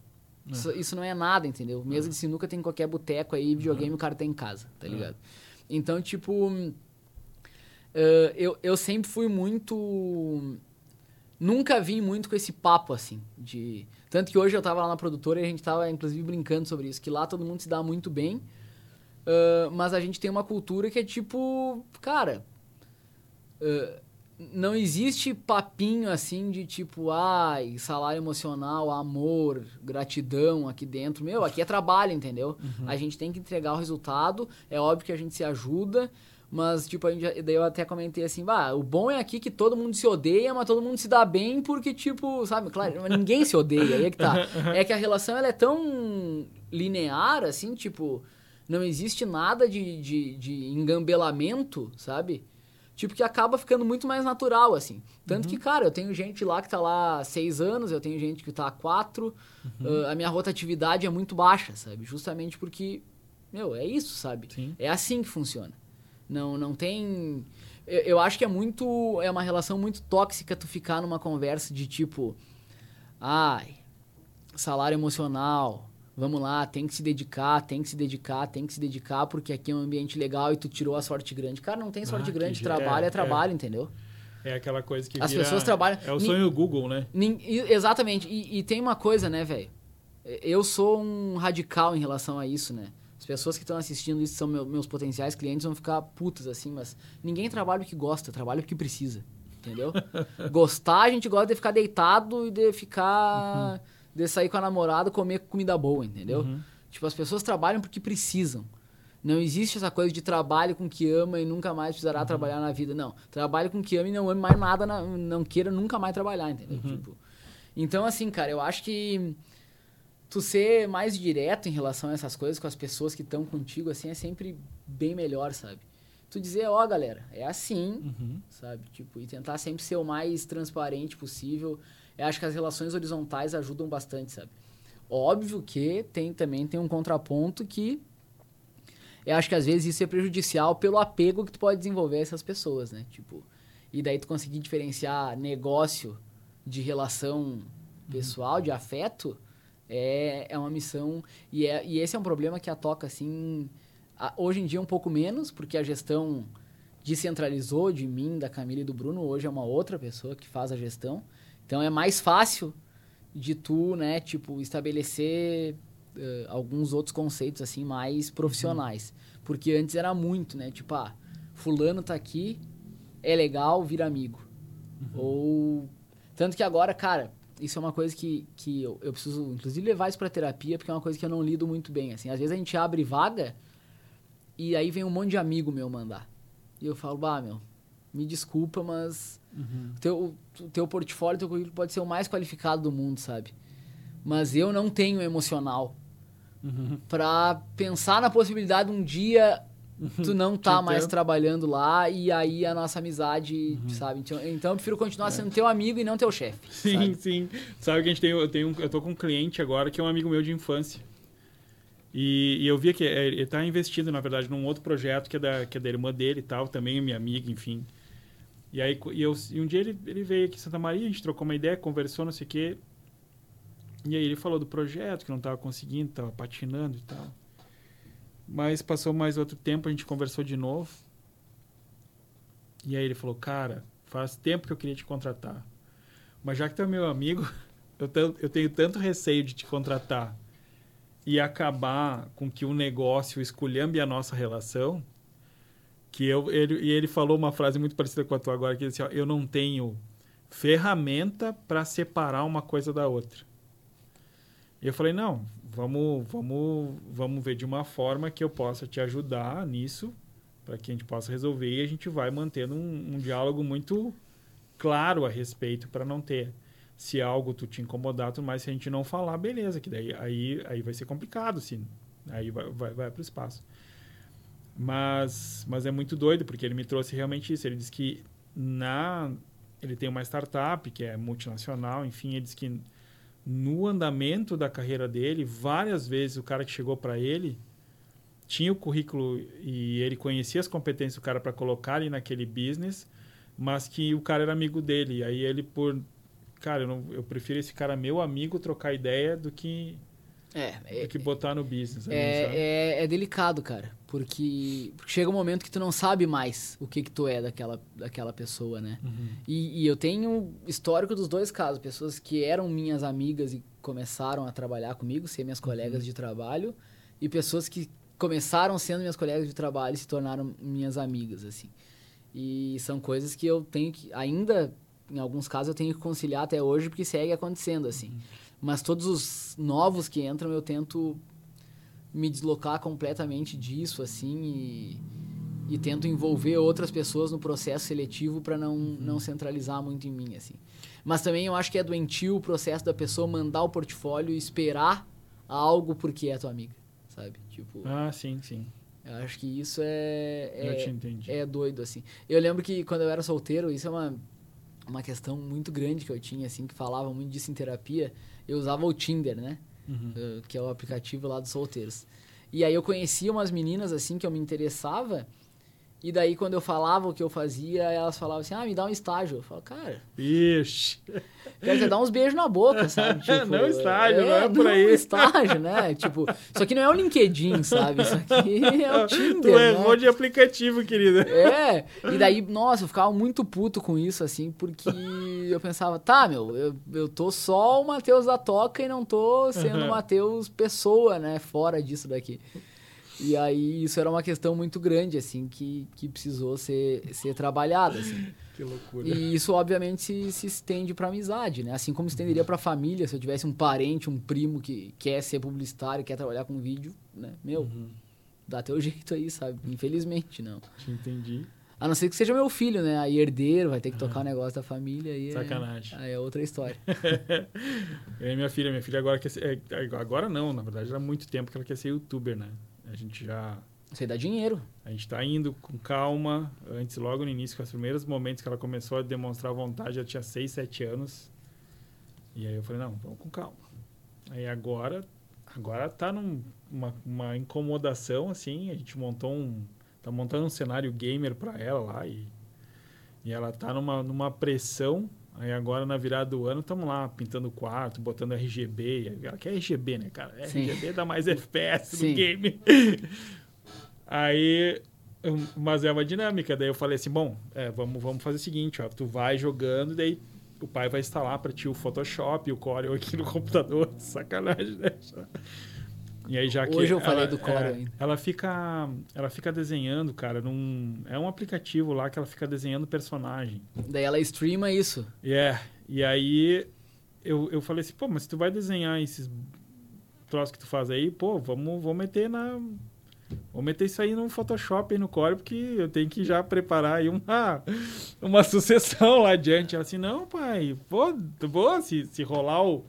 É. Isso, isso não é nada, entendeu? Mesa de sinuca tem em qualquer boteco aí, videogame o cara tem em casa, tá ligado? Então, tipo, eh, eu, eu sempre fui muito. Nunca vim muito com esse papo assim. de Tanto que hoje eu tava lá na produtora e a gente tava, inclusive, brincando sobre isso, que lá todo mundo se dá muito bem. eh, mas a gente tem uma cultura que é tipo, cara. eh, não existe papinho assim de tipo, ai, salário emocional, amor, gratidão aqui dentro. Meu, aqui é trabalho, entendeu? A gente tem que entregar o resultado. É óbvio que a gente se ajuda, mas tipo, a gente, daí eu até comentei assim, bah, o bom é aqui que todo mundo se odeia, mas todo mundo se dá bem porque, tipo, sabe, claro, ninguém se odeia, aí é que tá. É que a relação ela é tão linear, assim, tipo, não existe nada de, de, de engambelamento, sabe? Tipo, que acaba ficando muito mais natural, assim. Tanto que, cara, eu tenho gente lá que tá lá há seis anos, eu tenho gente que tá há quatro. ah, a minha rotatividade é muito baixa, sabe? Justamente porque, meu, é isso, sabe? Sim. É assim que funciona. Não, não tem... Eu, eu acho que é muito... É uma relação muito tóxica tu ficar numa conversa de tipo... Ai, salário emocional... Vamos lá, tem que se dedicar, tem que se dedicar, tem que se dedicar, porque aqui é um ambiente legal e tu tirou a sorte grande. Cara, não tem sorte Ah, grande, trabalho é, é, trabalho, entendeu? É aquela coisa que As vira- pessoas trabalham- É o sonho do Google, né? Exatamente. E, e tem uma coisa, né, velho? Eu sou um radical em relação a isso, né? As pessoas que estão assistindo isso são meu- meus potenciais clientes vão ficar putas assim, mas ninguém trabalha o que gosta, trabalha o que precisa. Entendeu? Gostar, a gente gosta de ficar deitado e de ficar. de sair com a namorada comer comida boa, entendeu? Uhum. Tipo, as pessoas trabalham porque precisam. Não existe essa coisa de trabalho com que ama e nunca mais precisará trabalhar na vida. Não. Trabalhe com que ama e não ame mais nada, na- não queira nunca mais trabalhar, entendeu? Tipo, então, assim, cara, eu acho que tu ser mais direto em relação a essas coisas com as pessoas que estão contigo, assim, é sempre bem melhor, sabe? Tu dizer, ó, galera, é assim, Uhum. sabe? Tipo, e tentar sempre ser o mais transparente possível. Eu acho que as relações horizontais ajudam bastante, sabe? Óbvio que tem também tem um contraponto que eu acho que às vezes isso é prejudicial pelo apego que tu pode desenvolver a essas pessoas, né? Tipo, e daí tu conseguir diferenciar negócio de relação pessoal, de afeto, é, é uma missão. E, é, e esse é um problema que a Toca, assim, a- hoje em dia um pouco menos, porque a gestão descentralizou de mim, da Camila e do Bruno. Hoje é uma outra pessoa que faz a gestão. Então é mais fácil de tu, né, tipo, estabelecer eh, alguns outros conceitos, assim, mais profissionais. Porque antes era muito, né? Tipo, ah, fulano tá aqui, é legal, vira amigo. Ou... Tanto que agora, cara, isso é uma coisa que, que eu, eu preciso, inclusive, levar isso pra terapia, porque é uma coisa que eu não lido muito bem, assim. Às vezes a gente abre vaga e aí vem um monte de amigo meu mandar. E eu falo, bah, meu, me desculpa, mas Uhum. o teu, o teu portfólio, o teu currículo pode ser o mais qualificado do mundo, sabe? Mas eu não tenho emocional Uhum. pra pensar na possibilidade de um dia tu não tá mais trabalhando lá e aí a nossa amizade, Uhum. sabe? Então, então eu prefiro continuar sendo teu amigo e não teu chefe. É. Sim, sabe? sim. Sabe que a gente tem, eu, tenho, eu tô com um cliente agora que é um amigo meu de infância. E, e eu vi que é, ele tá investindo, na verdade, num outro projeto que é da, que é da irmã dele e tal, também é minha amiga, enfim. E aí, e, eu, e um dia ele, ele veio aqui em Santa Maria, a gente trocou uma ideia, conversou, não sei o quê. E aí ele falou do projeto, que não tava conseguindo, tava patinando e tal. Mas passou mais outro tempo, a gente conversou de novo. E aí ele falou, cara, faz tempo que eu queria te contratar. Mas já que tu é meu amigo, eu, eu tenho tanto receio de te contratar e acabar com que o negócio esculhambe a nossa relação, que eu, ele, e ele falou uma frase muito parecida com a tua agora, que ele disse, ó, eu não tenho ferramenta para separar uma coisa da outra. E eu falei, não, vamos, vamos, vamos ver de uma forma que eu possa te ajudar nisso, para que a gente possa resolver e a gente vai mantendo um, um diálogo muito claro a respeito para não ter se algo tu te incomodar, tudo mais, se a gente não falar, beleza, que daí aí, aí vai ser complicado, sim. Aí vai, vai, vai para o espaço. Mas, mas é muito doido, porque ele me trouxe realmente isso. Ele disse que na ele tem uma startup que é multinacional, enfim, ele disse que no andamento da carreira dele, várias vezes o cara que chegou para ele tinha o currículo e ele conhecia as competências do cara para colocar ali naquele business, mas que o cara era amigo dele. Aí ele por cara, eu, não, eu prefiro esse cara meu amigo trocar ideia do que é, é, do que botar no business. É, é, é, delicado, cara. Porque, porque, chega um momento que tu não sabe mais o que que tu é daquela, daquela pessoa, né? Uhum. E, e, eu tenho histórico dos dois casos. Pessoas que eram minhas amigas e começaram a trabalhar comigo, ser minhas colegas uhum. de trabalho. E pessoas que começaram sendo minhas colegas de trabalho e se tornaram minhas amigas, assim. E são coisas que eu tenho que... Ainda, em alguns casos, eu tenho que conciliar até hoje porque segue acontecendo, assim. Uhum. Mas todos os novos que entram, eu tento me deslocar completamente disso, assim, e, e tento envolver outras pessoas no processo seletivo para não, uhum. não centralizar muito em mim, assim. Mas também eu acho que é doentio o processo da pessoa mandar o portfólio e esperar algo porque é tua amiga, sabe? Tipo... Ah, sim, sim. Eu acho que isso é... é eu te entendi. É doido, assim. Eu lembro que quando eu era solteiro, isso é uma, uma questão muito grande que eu tinha, assim, que falava muito disso em terapia, eu usava o Tinder, né? Uhum. Uh, que é o aplicativo lá dos solteiros. E aí eu conhecia umas meninas assim que eu me interessava e daí, quando eu falava o que eu fazia, elas falavam assim, ah, me dá um estágio. Eu falo, cara... Ixi... Quer dizer, dá uns beijos na boca, sabe? Tipo, não estágio, é, não é por aí. Não estágio, né? Tipo, isso aqui não é o LinkedIn, sabe? Isso aqui é o Tinder, Tu errou né? de aplicativo, querida. É, e daí, nossa, eu ficava muito puto com isso, assim, porque eu pensava, tá, meu, eu, eu tô só o Matheus da Toca e não tô sendo o uhum. Matheus pessoa, né? Fora disso daqui. E aí isso era uma questão muito grande, assim, que, que precisou ser, ser trabalhada, assim. Que loucura. E isso, obviamente, se, se estende para amizade, né? Assim como se estenderia para família, se eu tivesse um parente, um primo que quer ser publicitário, quer trabalhar com vídeo, né? Meu, uhum. dá teu jeito aí, sabe? Infelizmente, não. Te entendi. A não ser que seja meu filho, né? Aí herdeiro, vai ter que tocar o negócio da família. Aí é Sacanagem. É, aí é outra história. e minha filha, minha filha agora quer ser. É, agora não, na verdade, há muito tempo que ela quer ser youtuber, né? A gente já. Você dá dinheiro. A gente está indo com calma. Antes, logo no início, com os primeiros momentos que ela começou a demonstrar vontade, já tinha 6, 7 anos. E aí eu falei, não, vamos com calma. Aí agora, agora tá numa uma incomodação, assim. A gente montou um. Tá montando um cenário gamer para ela lá e, e ela tá numa, numa pressão Aí agora, na virada do ano, estamos lá pintando o quarto, botando RGB. Ela quer RGB, né, cara? Sim. RGB dá mais FPS Sim. no game. Aí, mas é uma dinâmica. Daí eu falei assim, bom, é, vamos, vamos fazer o seguinte, ó. Tu vai jogando, daí o pai vai instalar para ti o Photoshop, o Corel aqui no computador. Sacanagem, né? E aí já que Hoje eu falei ela, do Corel é, ainda. Ela fica, ela fica desenhando, cara, num é um aplicativo lá que ela fica desenhando personagem. Daí ela streama isso. É. Yeah. E aí eu, eu falei assim, pô, mas se tu vai desenhar esses troços que tu faz aí, pô, vamos, vamos meter na Vou meter isso aí no Photoshop aí no Core, porque eu tenho que já preparar aí uma, uma sucessão lá adiante. Ela assim, não, pai, pô, boa, se, se rolar o,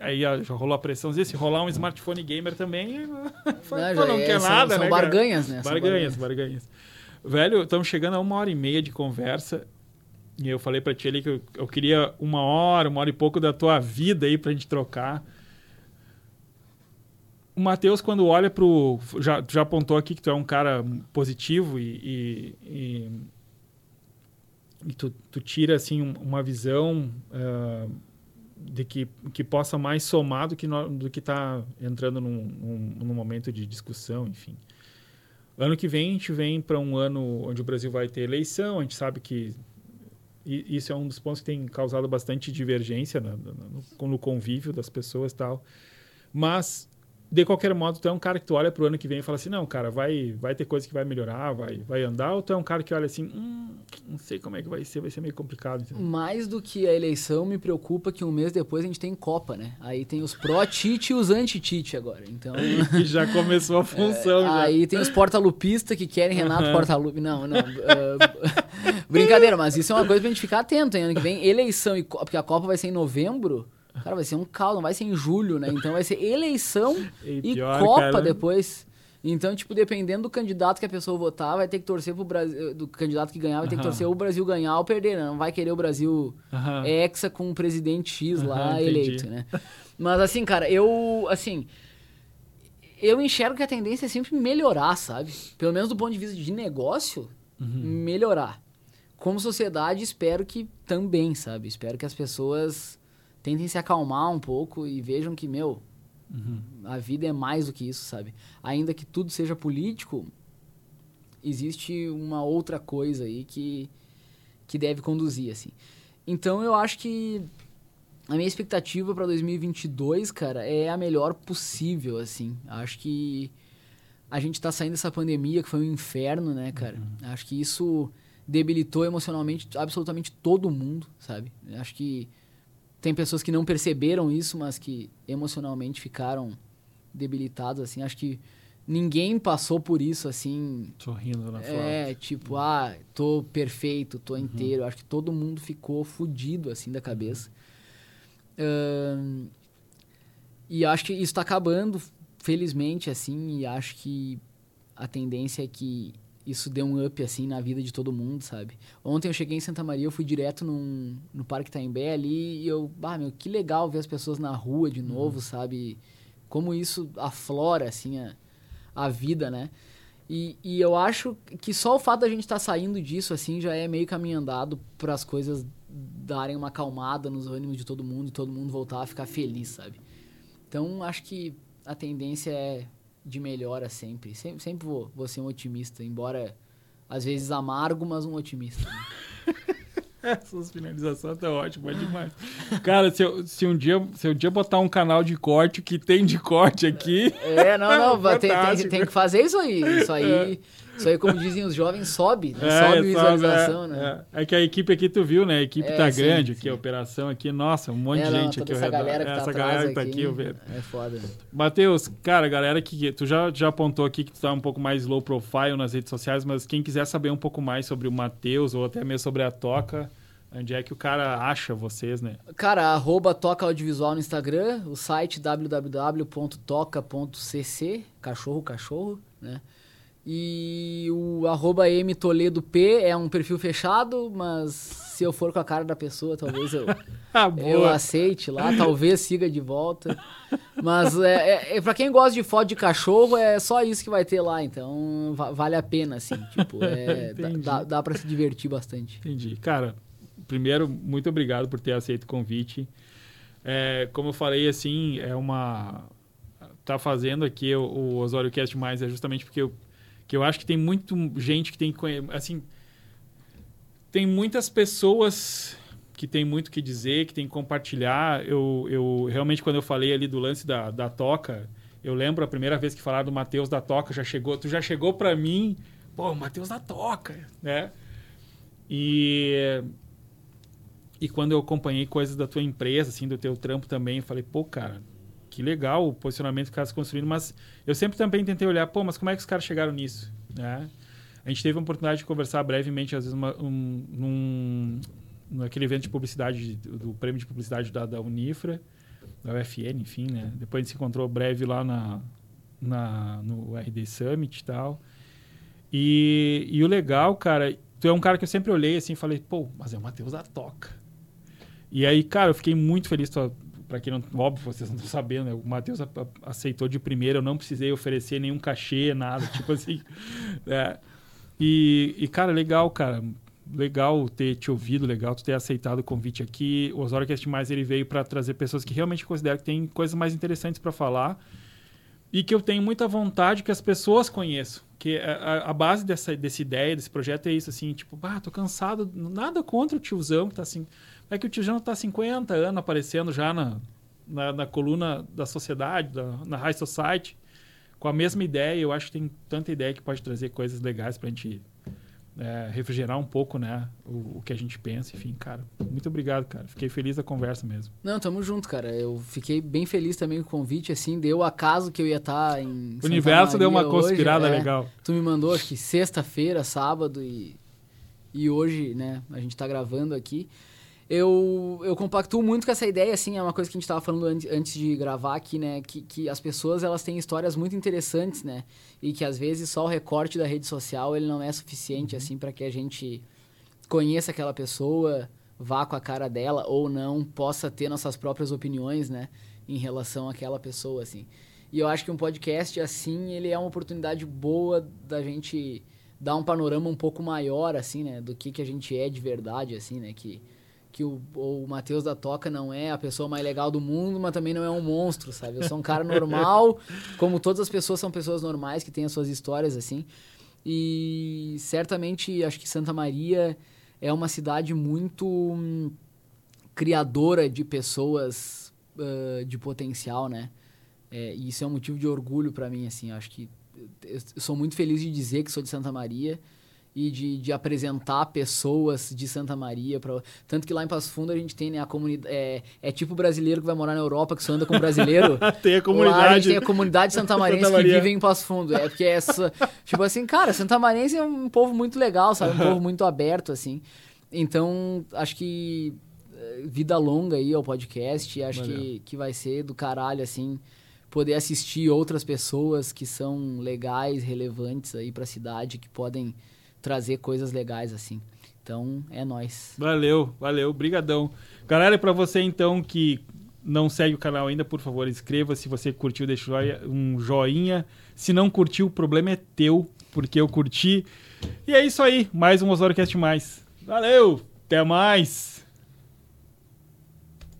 Aí já rolou a pressão. Se rolar um smartphone gamer também, não, não é, quer são, nada, são né? Barganhas, né? Barganhas, barganhas. Velho, estamos chegando a uma hora e meia de conversa. E eu falei para ti ali que eu, eu, queria uma hora, uma hora e pouco da tua vida aí pra gente trocar. O Matheus, quando olha pro. Já, já apontou aqui que tu é um cara positivo e. e, e, e tu, tu tira assim uma visão. Uh, de que, que possa mais somar do que no, do que está entrando num, num, num, momento de discussão, enfim. Ano que vem a gente vem para um ano onde o Brasil vai ter eleição, a gente sabe que isso é um dos pontos que tem causado bastante divergência no, no, no convívio das pessoas tal. Mas, de qualquer modo, tu é um cara que tu olha para o ano que vem e fala assim, não, cara, vai, vai ter coisa que vai melhorar, vai, vai andar, ou tu é um cara que olha assim, hum, não sei como é que vai ser, vai ser meio complicado. Entendeu? Mais do que a eleição, me preocupa que um mês depois a gente tem Copa, né? Aí tem os pró-Tite e os anti-Tite agora. Então. E já começou a função. É, já. Aí tem os porta-lupistas que querem Renato Porta-Lupe. Não, não. uh, brincadeira, mas isso é uma coisa pra gente ficar atento, hein? Ano que vem, eleição e Copa, porque a Copa vai ser em novembro. Cara, vai ser um caldo, não vai ser em julho, né? Então vai ser eleição E pior, Copa cara. depois. Então, tipo, dependendo do candidato que a pessoa votar, vai ter que torcer pro Brasil. Do candidato que ganhar, vai ter que torcer o Brasil ganhar ou perder, né? Não vai querer o Brasil Aham. hexa com o presidente X lá Aham, entendi. eleito, né? Mas assim, cara, eu. Assim. Eu enxergo que a tendência é sempre melhorar, sabe? Pelo menos do ponto de vista de negócio, Uhum. melhorar. Como sociedade, espero que também, sabe? Espero que as pessoas tentem se acalmar um pouco e vejam que, meu, Uhum. a vida é mais do que isso, sabe? Ainda que tudo seja político, existe uma outra coisa aí que, que deve conduzir, assim. Então eu acho que a minha expectativa para 2022, cara, é a melhor possível, assim. Acho que a gente tá saindo dessa pandemia que foi um inferno, né, cara? Acho que isso debilitou emocionalmente absolutamente todo mundo, sabe? Acho que tem pessoas que não perceberam isso, mas que emocionalmente ficaram debilitados, assim. Acho que ninguém passou por isso, assim, Sorrindo na foto. é, tipo, ah, tô perfeito, tô inteiro. Acho que todo mundo ficou fudido, assim, da cabeça. Ahn, e acho que isso tá acabando, felizmente, assim, e acho que a tendência é que isso dê um up, assim, na vida de todo mundo, sabe? Ontem eu cheguei em Santa Maria, eu fui direto num, no Parque Taimbé ali, e eu, ah, meu, que legal ver as pessoas na rua de novo, sabe? Como isso aflora, assim, a, a vida, né? E, e eu acho que só o fato da gente estar saindo disso, assim, já é meio caminho andado para as coisas darem uma acalmada nos ânimos de todo mundo e todo mundo voltar a ficar feliz, sabe? Então, acho que a tendência é de melhora sempre. Sempre, sempre vou, vou ser um otimista, embora às vezes amargo, mas um otimista. né? Essas finalizações tá ótimas, é demais. Cara, se, eu, se, um dia, se um dia botar um canal de corte, o que tem de corte aqui. É, não, não, vai- tem, tem, tem que fazer isso aí. Isso aí, isso aí como dizem os jovens, sobe, né? É, sobe visualização, é, né? É. É que a equipe aqui, tu viu, né? A equipe É, tá sim, grande aqui, sim. a operação aqui. Nossa, um monte É, de não, gente aqui ao essa redor. galera que tá essa galera que tá aqui, eu vejo. É foda. Matheus, cara, galera que tu já, já apontou aqui que tu tá um pouco mais low profile nas redes sociais, mas quem quiser saber um pouco mais sobre o Matheus ou até mesmo sobre a Toca, onde é que o cara acha vocês, né? Cara, arroba Toca Audiovisual no Instagram, o site www.toca.cc, cachorro, cachorro, né? E o arroba M Toledo P é um perfil fechado, mas se eu for com a cara da pessoa, talvez eu, Ah, eu aceite lá, talvez siga de volta. Mas é, é, é, pra quem gosta de foto de cachorro, é só isso que vai ter lá, então va- vale a pena, assim. Tipo, é, dá, dá, pra se divertir bastante. Entendi. Cara, primeiro, muito obrigado por ter aceito o convite. É, como eu falei, assim, é uma. Tá fazendo aqui o, o Osório Cast Mais é justamente porque eu, que eu acho que tem muito gente que tem assim tem muitas pessoas que tem muito que dizer, que tem que compartilhar. Eu, eu realmente quando eu falei ali do lance da, da toca, eu lembro a primeira vez que falaram do Matheus da toca, já chegou, tu já chegou para mim, pô, Matheus da toca, né? E e quando eu acompanhei coisas da tua empresa, assim, do teu trampo também, eu falei, pô, cara, que legal o posicionamento que os caras construíram, mas eu sempre também tentei olhar, pô, mas como é que os caras chegaram nisso, né? A gente teve a oportunidade de conversar brevemente, às vezes, uma, um, num, naquele evento de publicidade, do, prêmio de publicidade da, da Unifra, da UFN, enfim, né? Depois a gente se encontrou breve lá na, na, no RD Summit e tal. E, e o legal, cara, tu é um cara que eu sempre olhei assim e falei, pô, mas é o Matheus da Toca. E aí, cara, eu fiquei muito feliz. Pra quem não. Óbvio, vocês não estão sabendo, né? O Matheus aceitou de primeira, eu não precisei oferecer nenhum cachê, nada, tipo assim. É. E, e, cara, legal, cara. Legal ter te ouvido, legal ter aceitado o convite aqui. O Osório Cast Mais ele veio para trazer pessoas que realmente consideram que tem coisas mais interessantes para falar e que eu tenho muita vontade que as pessoas conheçam. Que a, a- a base dessa, dessa ideia, desse projeto é isso, assim, tipo, ah, tô cansado, nada contra o tiozão que tá assim. É que o tiozão tá há 50 anos aparecendo já na, na, na coluna da sociedade, da, na High Society, com a mesma ideia. Eu acho que tem tanta ideia que pode trazer coisas legais pra gente é, refrigerar um pouco, né, o, o, que a gente pensa, enfim, cara. Muito obrigado, cara. Fiquei feliz da conversa mesmo. Não, tamo junto, cara. Eu fiquei bem feliz também com o convite, assim, deu acaso que eu ia estar tá em O universo deu uma conspirada hoje, é, legal. Tu me mandou, que sexta-feira, sábado e, e hoje, né, a gente tá gravando aqui eu, eu compactuo muito com essa ideia, assim, é uma coisa que a gente estava falando antes, antes de gravar aqui, né? Que, que as pessoas, elas têm histórias muito interessantes, né? E que às vezes só o recorte da rede social, ele não é suficiente, uhum. assim, para que a gente conheça aquela pessoa, vá com a cara dela ou não, possa ter nossas próprias opiniões, né? Em relação àquela pessoa, assim. E eu acho que um podcast, assim, ele é uma oportunidade boa da gente dar um panorama um pouco maior, assim, né? Do que, que a gente é de verdade, assim, né? Que que o, o Matheus da Toca não é a pessoa mais legal do mundo, mas também não é um monstro, sabe? Eu sou um cara normal, como todas as pessoas são pessoas normais que têm as suas histórias assim. E certamente acho que Santa Maria é uma cidade muito hum, criadora de pessoas uh, de potencial, né? É, e isso é um motivo de orgulho para mim, assim. Acho que eu sou muito feliz de dizer que sou de Santa Maria e de, de apresentar pessoas de Santa Maria. Pra... Tanto que lá em Passo Fundo a gente tem né, a comunidade. É, é tipo brasileiro que vai morar na Europa, que só anda com brasileiro. tem a comunidade. Lá a gente tem a comunidade Santa Maria que vive em Passo Fundo. É porque é essa. tipo assim, cara, Santa Marense é um povo muito legal, sabe? Um povo muito aberto, assim. Então, acho que eh, vida longa aí ao podcast. Acho que, que vai ser do caralho, assim, poder assistir outras pessoas que são legais, relevantes aí pra cidade, que podem trazer coisas legais assim. Então, é nós. Valeu, valeu, brigadão. Galera, para você então que não segue o canal ainda, por favor, inscreva. Se você curtiu, deixa um joinha. Se não curtiu, o problema é teu, porque eu curti. E é isso aí, mais um Osorocast mais. Valeu, até mais.